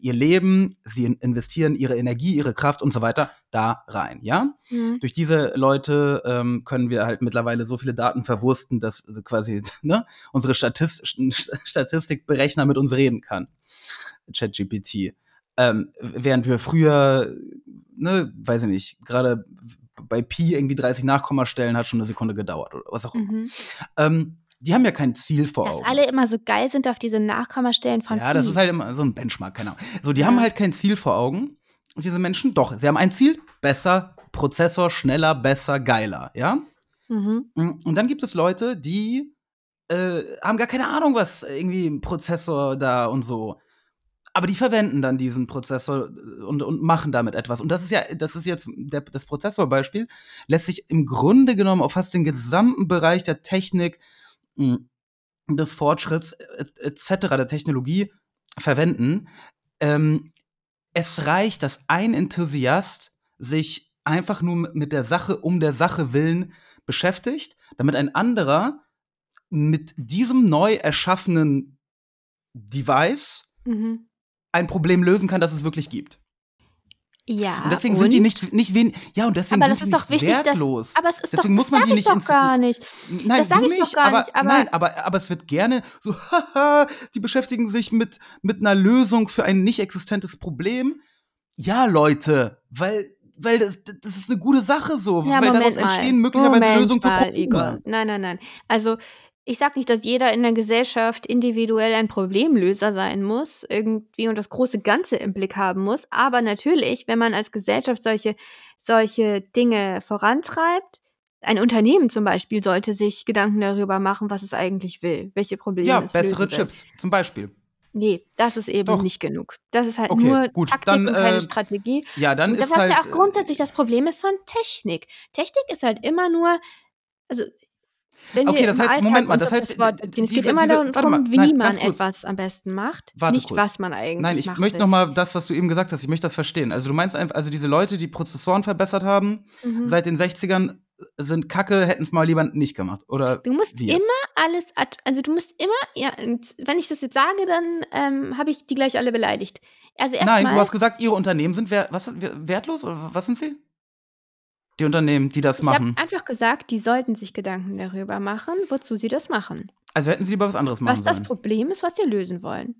Speaker 1: ihr Leben. Sie in investieren ihre Energie, ihre Kraft und so weiter da rein, ja?
Speaker 4: Mhm.
Speaker 1: Durch diese Leute, ähm, können wir halt mittlerweile so viele Daten verwursten, dass quasi, <laughs> ne, unsere Statis St Statistikberechner mit uns reden kann, ChatGPT. Ähm, während wir früher, ne, weiß ich nicht, grade bei Pi irgendwie 30 Nachkommastellen hat schon 'ne Sekunde gedauert oder was auch immer.
Speaker 4: Mhm.
Speaker 1: Ähm, die haben ja kein Ziel vor
Speaker 4: Dass
Speaker 1: Augen.
Speaker 4: alle immer so geil sind auf diese Nachkommastellen von
Speaker 1: Ja, das
Speaker 4: Pi.
Speaker 1: ist halt immer so 'n Benchmark, keine Ahnung. So, die haben
Speaker 4: Ja.
Speaker 1: halt kein Ziel vor Augen. Und diese Menschen doch, sie haben ein Ziel: besser, Prozessor, schneller, besser, geiler, ja?
Speaker 4: Mhm.
Speaker 1: Hm, und dann gibt es Leute, die, äh, haben gar keine Ahnung, was irgendwie Prozessor da und so. Aber die verwenden dann diesen Prozessor, äh, und und machen damit etwas. Und das ist ja das ist jetzt der das Prozessorbeispiel lässt sich im Grunde genommen auf fast den gesamten Bereich der Technik, hm, des Fortschritts et et cetera, der Technologie verwenden. Ähm, es reicht, dass ein Enthusiast sich einfach nur mit der Sache um der Sache willen beschäftigt, damit ein anderer mit diesem neu erschaffenen Device
Speaker 4: Mhm.
Speaker 1: Ein Problem lösen kann, das es wirklich gibt.
Speaker 4: Ja,
Speaker 1: Und deswegen sind die
Speaker 4: und?
Speaker 1: nicht nicht wen ja, und deswegen
Speaker 4: Aber das
Speaker 1: sind die
Speaker 4: doch
Speaker 1: nicht
Speaker 4: wichtig, dass
Speaker 1: wertlos.
Speaker 4: aber es ist doch
Speaker 1: Deswegen muss
Speaker 4: das
Speaker 1: man
Speaker 4: sage
Speaker 1: die
Speaker 4: ich
Speaker 1: nicht
Speaker 4: doch
Speaker 1: ins
Speaker 4: gar nicht.
Speaker 1: Nein,
Speaker 4: Das sage ich doch
Speaker 1: nicht,
Speaker 4: gar
Speaker 1: aber
Speaker 4: nicht, aber
Speaker 1: nein, aber aber es wird gerne so: „Haha, die beschäftigen sich mit mit 'ner Lösung für ein nicht existentes Problem.“ Ja, Leute, weil weil das das ist 'ne gute Sache so,
Speaker 4: Ja,
Speaker 1: weil daraus
Speaker 4: Moment mal.
Speaker 1: entstehen möglicherweise
Speaker 4: Moment
Speaker 1: Lösungen für
Speaker 4: mal, Igor.
Speaker 1: Probleme.
Speaker 4: Nein, nein, nein. Also, ich sage nicht, dass jeder in der Gesellschaft individuell ein Problemlöser sein muss irgendwie und das große Ganze im Blick haben muss. Aber natürlich, wenn man als Gesellschaft solche solche Dinge vorantreibt ein Unternehmen zum Beispiel sollte sich Gedanken darüber machen, was es eigentlich will, welche Probleme
Speaker 1: Ja,
Speaker 4: es
Speaker 1: bessere
Speaker 4: lösen will.
Speaker 1: Chips zum Beispiel.
Speaker 4: Ne, das ist eben
Speaker 1: Doch.
Speaker 4: nicht genug. Das ist halt
Speaker 1: Okay,
Speaker 4: nur
Speaker 1: gut,
Speaker 4: Taktik
Speaker 1: dann,
Speaker 4: und keine
Speaker 1: äh,
Speaker 4: Strategie.
Speaker 1: ja, dann
Speaker 4: Und das
Speaker 1: ist
Speaker 4: was
Speaker 1: halt,
Speaker 4: ja auch grundsätzlich das Problem ist von Technik. Technik ist halt immer nur also, wenn
Speaker 1: Okay, das heißt Moment mal, das heißt,
Speaker 4: das es geht immer
Speaker 1: diese warte
Speaker 4: darum,
Speaker 1: mal,
Speaker 4: wie
Speaker 1: nein,
Speaker 4: man etwas am besten macht,
Speaker 1: Warte
Speaker 4: nicht
Speaker 1: kurz.
Speaker 4: was man eigentlich
Speaker 1: Nein, ich
Speaker 4: machen
Speaker 1: möchte
Speaker 4: will.
Speaker 1: noch mal das, was du eben gesagt hast ich möchte das verstehen. Also, du meinst einfach also, diese Leute, die Prozessoren verbessert haben
Speaker 4: Mhm.
Speaker 1: seit den 60ern, sind Kacke, hätten's mal lieber nicht gemacht oder
Speaker 4: Du musst immer alles also, du musst immer ja, und wenn ich das jetzt sage, dann, ähm, habe ich die gleich alle beleidigt. Also,
Speaker 1: Nein, du
Speaker 4: mal
Speaker 1: hast gesagt, ihre Unternehmen sind wer was wer wertlos oder was sind sie? Die Unternehmen, die das
Speaker 4: ich habe
Speaker 1: machen.
Speaker 4: einfach gesagt, die sollten sich Gedanken darüber machen, wozu sie das machen.
Speaker 1: Also, hätten sie lieber was anderes machen
Speaker 4: Was das
Speaker 1: sollen.
Speaker 4: Problem ist, was sie lösen wollen.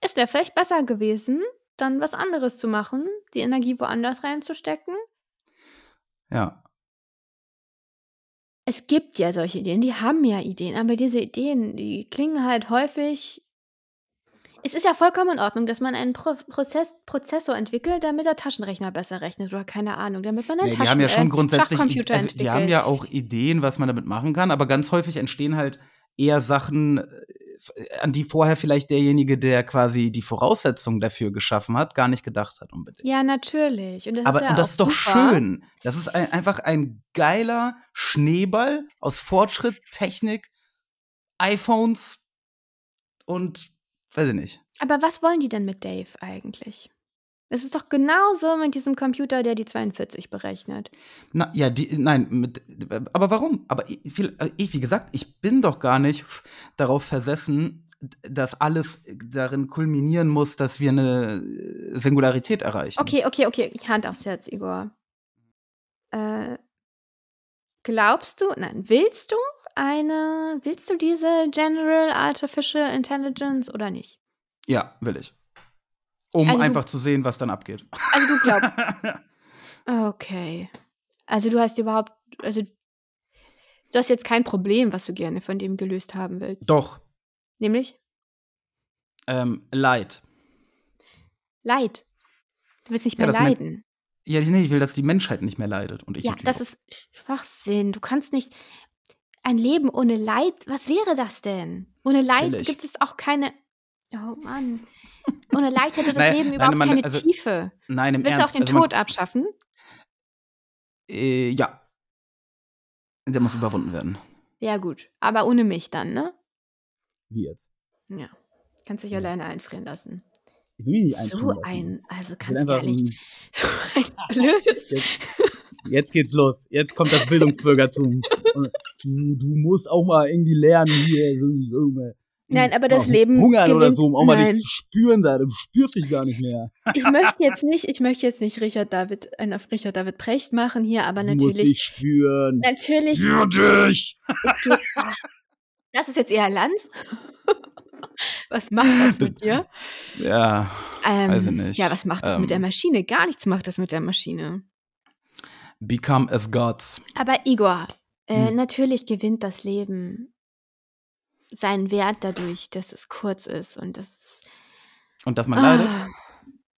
Speaker 4: Es wäre vielleicht besser gewesen, dann was anderes zu machen, die Energie woanders reinzustecken.
Speaker 1: Ja.
Speaker 4: Es gibt ja solche Ideen, die haben ja Ideen, aber diese Ideen, die klingen halt häufig es ist ja vollkommen in Ordnung, dass man einen Pro Prozess Prozessor entwickelt, damit der Taschenrechner besser rechnet oder keine Ahnung, damit man einen
Speaker 1: Ne, die
Speaker 4: Taschen
Speaker 1: haben ja schon
Speaker 4: äh,
Speaker 1: grundsätzlich also, die haben
Speaker 4: entwickelt.
Speaker 1: ja auch Ideen, was man damit machen kann, aber ganz häufig entstehen halt eher Sachen, äh, an die vorher vielleicht derjenige, der quasi die Voraussetzungen dafür geschaffen hat, gar nicht gedacht hat unbedingt.
Speaker 4: Ja, natürlich. Und das
Speaker 1: Aber
Speaker 4: ist ja
Speaker 1: und das ist doch
Speaker 4: super.
Speaker 1: schön. Das ist ei einfach ein geiler Schneeball aus Fortschritt, Technik, iPhones und weiß ich nicht.
Speaker 4: Aber was wollen die denn mit Dave eigentlich? Es ist doch genauso mit diesem Computer, der die 42 berechnet.
Speaker 1: Na, ja, die, nein, mit, aber warum? Aber ich, ich, wie gesagt, ich bin doch gar nicht darauf versessen, dass alles darin kulminieren muss, dass wir eine Singularität erreichen.
Speaker 4: Okay, okay, okay. Hand aufs Herz, Igor. Äh, glaubst du, nein, willst du eine, willst du diese General Artificial Intelligence oder nicht?
Speaker 1: Ja, will ich. Um
Speaker 4: Also du-
Speaker 1: einfach zu sehen, was dann abgeht.
Speaker 4: Also du glaubst. <laughs> Okay. Also du hast überhaupt, also du hast jetzt kein Problem, was du gerne von dem gelöst haben willst.
Speaker 1: Doch,
Speaker 4: Nämlich
Speaker 1: ähm, Leid.
Speaker 4: Leid. Du willst nicht
Speaker 1: Ja,
Speaker 4: mehr
Speaker 1: men-
Speaker 4: leiden.
Speaker 1: Ja, nee, ich will, dass die Menschheit nicht mehr leidet. Und ich
Speaker 4: Ja, das ist Schwachsinn. Du kannst nicht ein Leben ohne Leid. Was wäre das denn? Ohne Leid
Speaker 1: Chillig.
Speaker 4: gibt es auch keine. Oh Mann. Ohne Leid hätte das
Speaker 1: Naja,
Speaker 4: Leben
Speaker 1: nein,
Speaker 4: überhaupt
Speaker 1: man-
Speaker 4: keine
Speaker 1: also,
Speaker 4: Tiefe.
Speaker 1: Nein, im
Speaker 4: Willst du auch
Speaker 1: Ernst.
Speaker 4: den
Speaker 1: also man-
Speaker 4: Tod abschaffen?
Speaker 1: Äh, ja. Der muss überwunden werden.
Speaker 4: Ja, gut. Aber ohne mich dann, ne?
Speaker 1: Wie jetzt?
Speaker 4: Ja. Kannst dich alleine einfrieren lassen.
Speaker 1: Ich will mich nicht
Speaker 4: So
Speaker 1: einfrieren lassen.
Speaker 4: ein, also ganz ehrlich,
Speaker 1: ein,
Speaker 4: so ein <laughs> blödes.
Speaker 1: jetzt, jetzt geht's los. Jetzt kommt das Bildungsbürgertum. Du, du musst auch mal irgendwie lernen hier. So, irgendwie-
Speaker 4: Nein, aber das
Speaker 1: mal
Speaker 4: Leben
Speaker 1: Hungern oder so, um auch mal dich zu spüren da. Du spürst dich gar nicht mehr.
Speaker 4: Ich möchte jetzt nicht, ich möchte jetzt nicht Richard David, einen auf Richard David Precht machen hier, aber
Speaker 1: du musst dich
Speaker 4: natürlich,
Speaker 1: spüren.
Speaker 4: natürlich,
Speaker 1: Spür dich! <laughs>
Speaker 4: das ist jetzt eher Lanz. <laughs> Was macht das mit <laughs> dir?
Speaker 1: Ja,
Speaker 4: Ähm,
Speaker 1: weiß ich nicht.
Speaker 4: Ja, was macht das mit der
Speaker 1: Ähm.
Speaker 4: Maschine? Gar nichts macht das mit der Maschine.
Speaker 1: Become as gods.
Speaker 4: Aber Igor, äh,
Speaker 1: Hm.
Speaker 4: natürlich gewinnt das Leben seinen Wert dadurch, dass es kurz ist und dass es
Speaker 1: Und dass man leidet.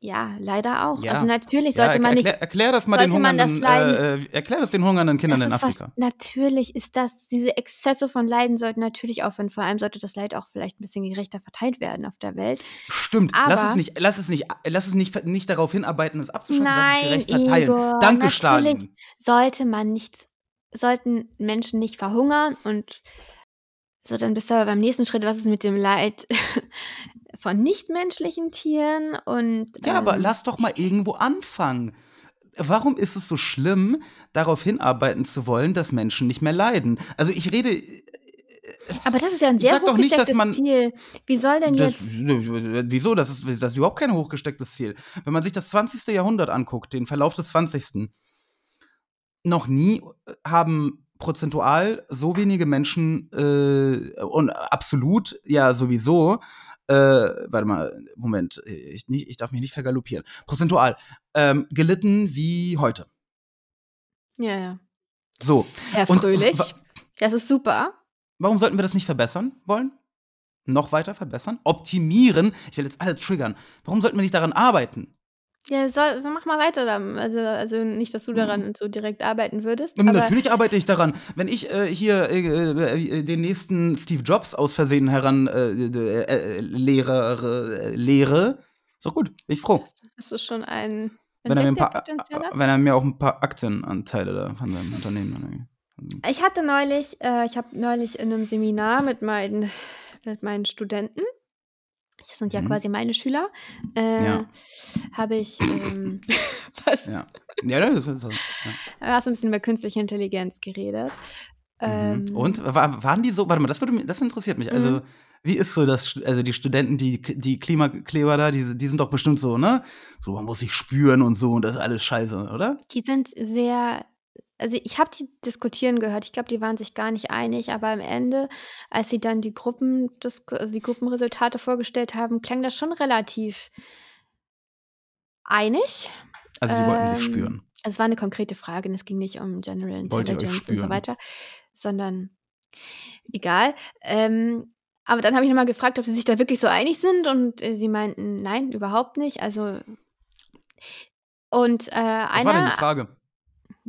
Speaker 4: Ja, leider auch.
Speaker 1: Ja.
Speaker 4: Also natürlich
Speaker 1: Ja,
Speaker 4: sollte man nicht.
Speaker 1: erklär, erklär das mal den hungernden, äh, äh, erklär das den hungernden Kindern in
Speaker 4: ist was,
Speaker 1: Afrika.
Speaker 4: natürlich ist das, diese Exzesse von Leiden sollten natürlich aufhören. Vor allem sollte das Leid auch vielleicht ein bisschen gerechter verteilt werden auf der Welt.
Speaker 1: Stimmt, lass
Speaker 4: aber-
Speaker 1: es nicht, lass es nicht, lass es nicht, nicht darauf hinarbeiten, es abzuschaffen, lass
Speaker 4: Nein,
Speaker 1: es gerecht verteilen.
Speaker 4: Igor,
Speaker 1: Danke,
Speaker 4: natürlich.
Speaker 1: Stalin.
Speaker 4: Sollte man nicht, sollten Menschen nicht verhungern und so, dann bist du aber beim nächsten Schritt, was ist mit dem Leid von nichtmenschlichen Tieren und
Speaker 1: Ja, aber
Speaker 4: ähm,
Speaker 1: lass doch mal irgendwo anfangen. Warum ist es so schlimm, darauf hinarbeiten zu wollen, dass Menschen nicht mehr leiden? Also ich rede,
Speaker 4: aber das ist ja ein sehr
Speaker 1: nicht,
Speaker 4: hochgestecktes
Speaker 1: man-
Speaker 4: Ziel. Wie soll denn
Speaker 1: das,
Speaker 4: jetzt
Speaker 1: wieso? Das ist, das ist überhaupt kein hochgestecktes Ziel. Wenn man sich das 20. Jahrhundert anguckt, den Verlauf des 20. Noch nie haben prozentual so wenige Menschen äh, und absolut ja sowieso äh, warte mal, Moment, ich, nicht, ich darf mich nicht vergaloppieren. Prozentual ähm, gelitten wie heute.
Speaker 4: Ja, ja.
Speaker 1: So,
Speaker 4: Herr
Speaker 1: Und
Speaker 4: Fröhlich, das ist super.
Speaker 1: warum sollten wir das nicht verbessern wollen? Noch weiter verbessern? Optimieren? Ich will jetzt alle triggern. Warum sollten wir nicht daran arbeiten?
Speaker 4: Ja, soll, mach mal weiter dann. Also, also nicht, dass du daran so direkt arbeiten würdest.
Speaker 1: Natürlich arbeite ich daran. Wenn ich äh, hier äh, äh, den nächsten Steve Jobs aus Versehen heran äh, äh, äh, lehre, äh, lehre, ist doch gut, bin ich froh.
Speaker 4: hast du schon ein
Speaker 1: Wenn er, mir ein paar, wenn er mir auch ein paar Aktienanteile da von seinem Unternehmen
Speaker 4: Ich hatte neulich, äh, ich habe neulich in einem Seminar mit meinen, mit meinen Studenten, das sind ja
Speaker 1: Mhm.
Speaker 4: quasi meine Schüler, äh,
Speaker 1: Ja.
Speaker 4: habe ich ähm, <laughs> was,
Speaker 1: Ja. Ja, das ist so. Ja.
Speaker 4: hast ein bisschen über künstliche Intelligenz geredet. Ähm,
Speaker 1: Mhm. Und war, waren die so, warte mal, das würde das interessiert mich. Also,
Speaker 4: Mhm.
Speaker 1: wie ist so das, also die Studenten, die, die Klimakleber da, die, die sind doch bestimmt so, ne? So, man muss sich spüren und so und das ist alles scheiße, oder?
Speaker 4: Die sind sehr, also ich habe die diskutieren gehört. Ich glaube, die waren sich gar nicht einig, aber am Ende, als sie dann die Gruppen, also die Gruppenresultate vorgestellt haben, klang das schon relativ einig.
Speaker 1: Also, die wollten sich
Speaker 4: Ähm,
Speaker 1: spüren.
Speaker 4: Also es war eine konkrete Frage und es ging nicht um General Intelligence und so weiter, sondern egal. Ähm, aber dann habe ich nochmal gefragt, ob sie sich da wirklich so einig sind und äh, sie meinten, nein, überhaupt nicht. Also und äh,
Speaker 1: Was war denn die Frage?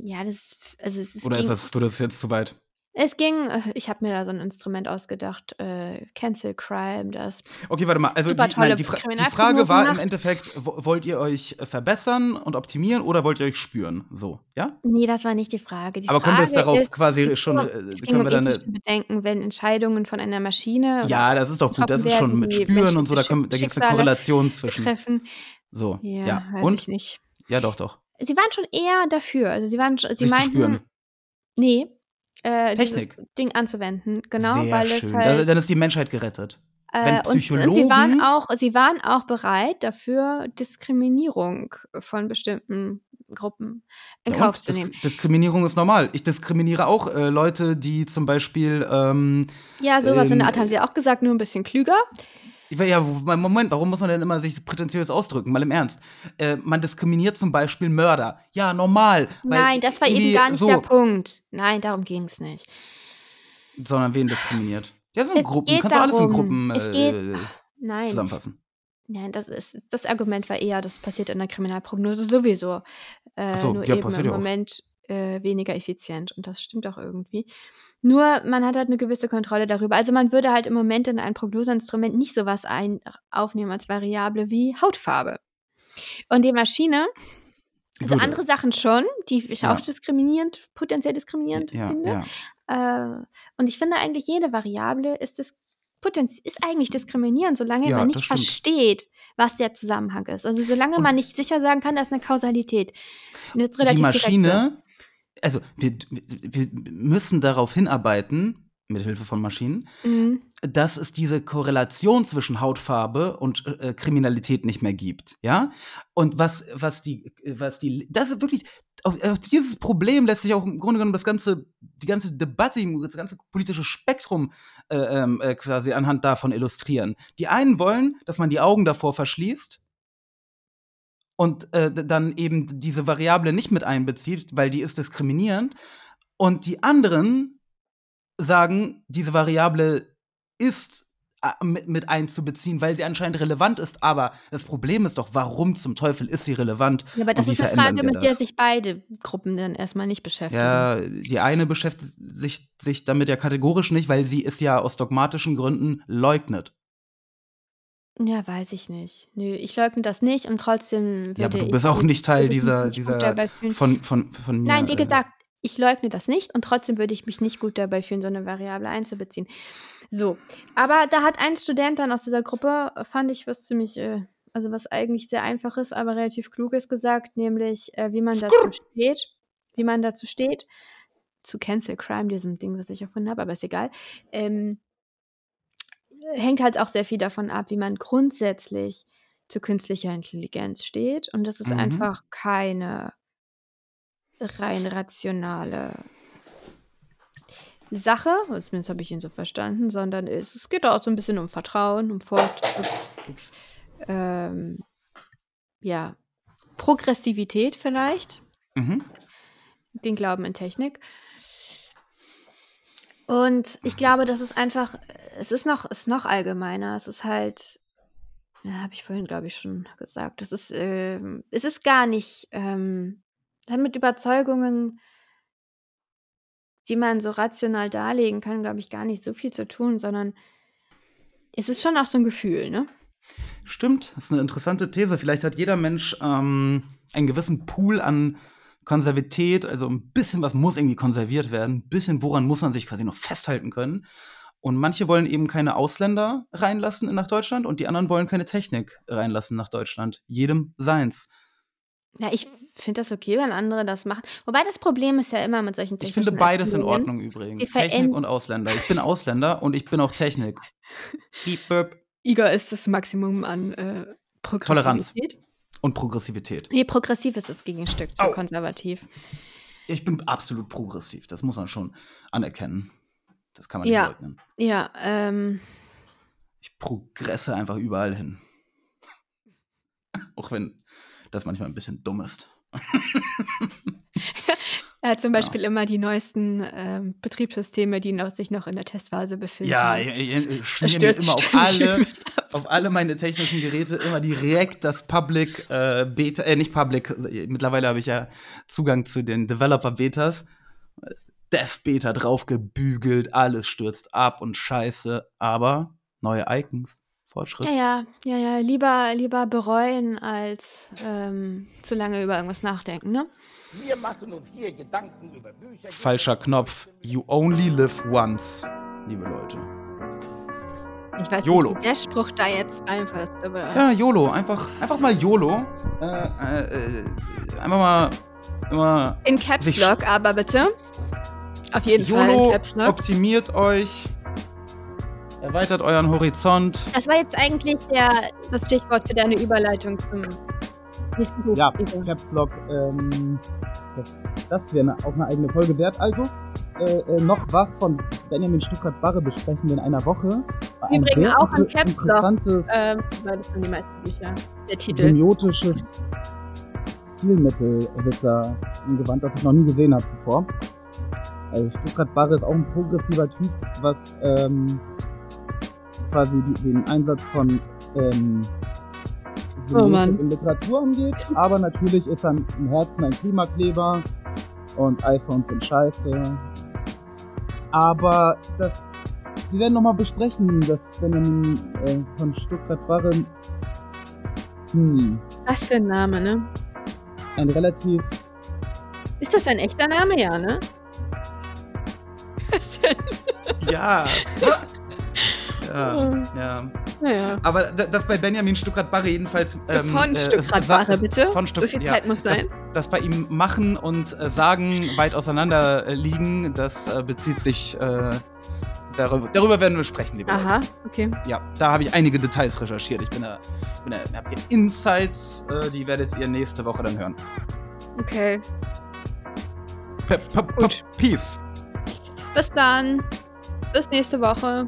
Speaker 4: Ja, das, also es, es
Speaker 1: Oder ist das, würde das jetzt zu weit?
Speaker 4: es ging, äh, ich habe mir da so ein Instrument ausgedacht, äh, Cancel Crime, das
Speaker 1: Okay, warte mal. Also, die, nein, die, Fra die Frage war im. Endeffekt, wo- wollt ihr euch äh, verbessern und optimieren oder wollt ihr euch spüren? So, ja?
Speaker 4: Nee, das war nicht die Frage. Die
Speaker 1: Aber
Speaker 4: Frage
Speaker 1: kommt es darauf
Speaker 4: ist,
Speaker 1: quasi schon, äh, können
Speaker 4: um
Speaker 1: wir dann eine,
Speaker 4: ethische Bedenken, wenn Entscheidungen von einer Maschine
Speaker 1: Ja, das ist doch gut. Das ist schon mit Spüren und so, da, können- da gibt es eine Korrelation zwischen.
Speaker 4: betreffen.
Speaker 1: So,
Speaker 4: Ja,
Speaker 1: ja.
Speaker 4: weiß
Speaker 1: Und?
Speaker 4: ich nicht.
Speaker 1: Ja, doch, doch.
Speaker 4: Sie waren schon eher dafür. Also sie waren, sie
Speaker 1: Sich zu
Speaker 4: meinten,
Speaker 1: spüren.
Speaker 4: nee, äh,
Speaker 1: Technik.
Speaker 4: Ding anzuwenden, genau,
Speaker 1: Sehr
Speaker 4: weil
Speaker 1: schön.
Speaker 4: es halt,
Speaker 1: Dann ist die Menschheit gerettet. Wenn
Speaker 4: äh, und, und sie waren auch, sie waren auch bereit dafür, Diskriminierung von bestimmten Gruppen in
Speaker 1: Ja,
Speaker 4: Kauf zu nehmen.
Speaker 1: Diskriminierung ist normal. Ich diskriminiere auch äh, Leute, die zum Beispiel. Ähm,
Speaker 4: Ja, sowas in der Art haben sie auch gesagt, nur ein bisschen klüger.
Speaker 1: Ja, Moment, warum muss man denn immer sich prätentiös ausdrücken? Mal im Ernst. Äh, man diskriminiert zum Beispiel Mörder. Ja, normal.
Speaker 4: Nein, das war eben gar nicht
Speaker 1: so,
Speaker 4: der Punkt. Nein, darum ging es nicht.
Speaker 1: Sondern wen diskriminiert? Ja, so in
Speaker 4: Es
Speaker 1: Gruppen. Kannst du alles in
Speaker 4: darum,
Speaker 1: Gruppen äh,
Speaker 4: geht- Nein,
Speaker 1: zusammenfassen.
Speaker 4: nein das, ist, das Argument war eher, das passiert in der Kriminalprognose sowieso. Äh,
Speaker 1: so,
Speaker 4: nur
Speaker 1: ja,
Speaker 4: eben im. Moment äh, weniger effizient. Und das stimmt auch irgendwie. Nur man hat halt eine gewisse Kontrolle darüber. Also man würde halt im Moment in ein Prognoseinstrument nicht sowas ein, aufnehmen als Variable wie Hautfarbe. Und die Maschine, also
Speaker 1: Würde.
Speaker 4: andere Sachen schon, die ich
Speaker 1: Ja.
Speaker 4: auch diskriminierend, potenziell diskriminierend
Speaker 1: Ja,
Speaker 4: finde.
Speaker 1: ja.
Speaker 4: Äh, und ich finde eigentlich, jede Variable ist, Potenz ist eigentlich diskriminierend, solange
Speaker 1: Ja,
Speaker 4: man nicht versteht, was der Zusammenhang ist. Also solange
Speaker 1: Und-
Speaker 4: man nicht sicher sagen kann, da ist eine Kausalität. Eine
Speaker 1: Die
Speaker 4: relativ direkte.
Speaker 1: Maschine, also wir, wir müssen darauf hinarbeiten, mit Hilfe von Maschinen,
Speaker 4: Mhm.
Speaker 1: dass es diese Korrelation zwischen Hautfarbe und äh, Kriminalität nicht mehr gibt, ja? Und was, was die, was die, das ist wirklich, auf, auf dieses Problem lässt sich auch im Grunde genommen das ganze, die ganze Debatte, das ganze politische Spektrum äh, ähm, äh, quasi anhand davon illustrieren. Die einen wollen, dass man die Augen davor verschließt und äh, dann eben diese Variable nicht mit einbezieht, weil die ist diskriminierend. Und die anderen sagen, diese Variable ist äh, mit, mit einzubeziehen, weil sie anscheinend relevant ist. Aber das Problem ist doch, warum zum Teufel ist sie relevant?
Speaker 4: Ja, aber das ist eine Frage, mit der sich beide Gruppen dann erstmal nicht beschäftigen.
Speaker 1: Ja, die eine beschäftigt sich, sich damit ja kategorisch nicht, weil sie es ja aus dogmatischen Gründen leugnet.
Speaker 4: Ja, weiß ich nicht. Nö, ich leugne das nicht und trotzdem würde
Speaker 1: Ja, aber du
Speaker 4: ich
Speaker 1: bist auch nicht Teil dieser, dieser von, von, von mir.
Speaker 4: Nein, wie
Speaker 1: äh,
Speaker 4: gesagt, ich leugne das nicht und trotzdem würde ich mich nicht gut dabei fühlen, so eine Variable einzubeziehen. So, aber da hat ein Student dann aus dieser Gruppe, fand ich was ziemlich, äh, also was eigentlich sehr einfaches, aber relativ kluges gesagt, nämlich äh, wie man dazu steht, wie man dazu steht, zu Cancel Crime, diesem Ding, was ich erfunden habe, aber ist egal. Ähm, hängt halt auch sehr viel davon ab, wie man grundsätzlich zu künstlicher Intelligenz steht. Und das ist
Speaker 1: Mhm.
Speaker 4: einfach keine rein rationale Sache, zumindest habe ich ihn so verstanden, sondern es, es geht auch so ein bisschen um Vertrauen, um Fortschritt, ähm, ja, Progressivität vielleicht,
Speaker 1: Mhm.
Speaker 4: den Glauben in Technik. Und ich glaube, das ist einfach, es ist noch, ist noch allgemeiner. Es ist halt, ja, habe ich vorhin, glaube ich, schon gesagt. Es ist, ähm, es ist gar nicht, ähm, hat mit Überzeugungen, die man so rational darlegen kann, glaube ich, gar nicht so viel zu tun, sondern es ist schon auch so ein Gefühl, ne?
Speaker 1: Stimmt, das ist eine interessante These. Vielleicht hat jeder Mensch ähm, einen gewissen Pool an Konservität, also ein bisschen was muss irgendwie konserviert werden, ein bisschen woran muss man sich quasi noch festhalten können. Und manche wollen eben keine Ausländer reinlassen nach Deutschland und die anderen wollen keine Technik reinlassen nach Deutschland. Jedem seins.
Speaker 4: Ja, ich finde das okay, wenn andere das machen. Wobei das Problem ist ja immer mit solchen
Speaker 1: Ich finde beides in Ordnung übrigens.
Speaker 4: Sie
Speaker 1: Technik und Ausländer. Ich bin Ausländer und ich bin auch Technik. <laughs> Piep, böp.
Speaker 4: Igor ist das Maximum an äh,
Speaker 1: Toleranz.
Speaker 4: Progressivität.
Speaker 1: Und Progressivität.
Speaker 4: Nee, progressiv ist das Gegenstück zu
Speaker 1: Au.
Speaker 4: konservativ.
Speaker 1: Ich bin absolut progressiv. Das muss man schon anerkennen. Das kann man
Speaker 4: Ja.
Speaker 1: nicht leugnen.
Speaker 4: Ja, ähm,
Speaker 1: Ich progresse einfach überall hin. <laughs> Auch wenn das manchmal ein bisschen dumm ist. <laughs>
Speaker 4: er hat zum Beispiel immer die neuesten ähm, Betriebssysteme, die noch, sich noch in der Testphase befinden.
Speaker 1: Ja, ich, ich, ich
Speaker 4: Er
Speaker 1: schmier mir
Speaker 4: stürzt
Speaker 1: immer auf alle, auf alle meine technischen Geräte immer direkt das Public äh, Beta, äh, nicht Public, mittlerweile habe ich ja Zugang zu den Developer Betas. Dev Beta draufgebügelt, alles stürzt ab und scheiße, aber neue Icons, Fortschritt.
Speaker 4: Ja, ja, ja, ja, lieber, lieber bereuen, als ähm, zu lange über irgendwas nachdenken, ne?
Speaker 2: Wir machen uns hier Gedanken über Bücher.
Speaker 1: Falscher Knopf. You only live once, liebe Leute.
Speaker 4: Ich weiß
Speaker 1: YOLO.
Speaker 4: nicht, wie der Spruch da jetzt reinpasst, aber.
Speaker 1: Ja, YOLO. Einfach, einfach mal YOLO. Äh, äh, äh, einfach mal, immer
Speaker 4: In Caps Lock, aber bitte. Auf jeden Fall in
Speaker 1: YOLO
Speaker 4: Caps Lock.
Speaker 1: optimiert euch, erweitert euren Horizont.
Speaker 4: Das war jetzt eigentlich der, das Stichwort für deine Überleitung zum nächsten Buch.
Speaker 5: Ja. Caps Lock, ähm, das, das wäre auch eine eigene Folge wert. Also, äh, äh, noch wach von Benjamin Stuttgart-Barre besprechen wir in einer Woche. Ein
Speaker 4: bringen
Speaker 5: sehr
Speaker 4: auch an
Speaker 5: inter
Speaker 4: Caps Lock,
Speaker 5: interessantes,
Speaker 4: Ähm, weil das sind die meisten Bücher. Der Titel.
Speaker 5: semiotisches Stilmittel wird da angewandt, das ich noch nie gesehen habe zuvor. Also Stuttgart-Barre ist auch ein progressiver Typ, was ähm, quasi die, den Einsatz von ähm,
Speaker 4: Oh Mann.
Speaker 5: Semiotik in Literatur angeht. Aber natürlich ist er im Herzen ein Klimakleber und iPhones sind scheiße. Aber das, wir werden nochmal besprechen, dass Benjamin äh, von Stuttgart-Barre hm,
Speaker 4: Was für ein Name, ne?
Speaker 5: ein relativ
Speaker 4: Ist das ein echter Name? Ja, ne?
Speaker 1: Ja. <laughs> ja, ja.
Speaker 4: naja.
Speaker 1: Aber da- das bei Benjamin Stuttgart-Barre jedenfalls. ähm,
Speaker 4: Von
Speaker 1: äh,
Speaker 4: Stuttgart-Barre,
Speaker 1: es-
Speaker 4: bitte.
Speaker 1: Von
Speaker 4: So
Speaker 1: Stutt
Speaker 4: viel
Speaker 1: ja,
Speaker 4: Zeit muss
Speaker 1: das,
Speaker 4: sein.
Speaker 1: Das bei ihm Machen und äh, Sagen weit auseinander äh, liegen, das äh, bezieht sich. Äh, darüber, darüber werden wir sprechen, liebe Leute.
Speaker 4: Aha, okay.
Speaker 1: Ja, da habe ich einige Details recherchiert. Ich bin da. Bin da habt ihr Insights, äh, die werdet ihr nächste Woche dann hören.
Speaker 4: Okay.
Speaker 1: P -p -p
Speaker 4: Gut.
Speaker 1: Peace.
Speaker 4: Bis dann. Bis nächste Woche.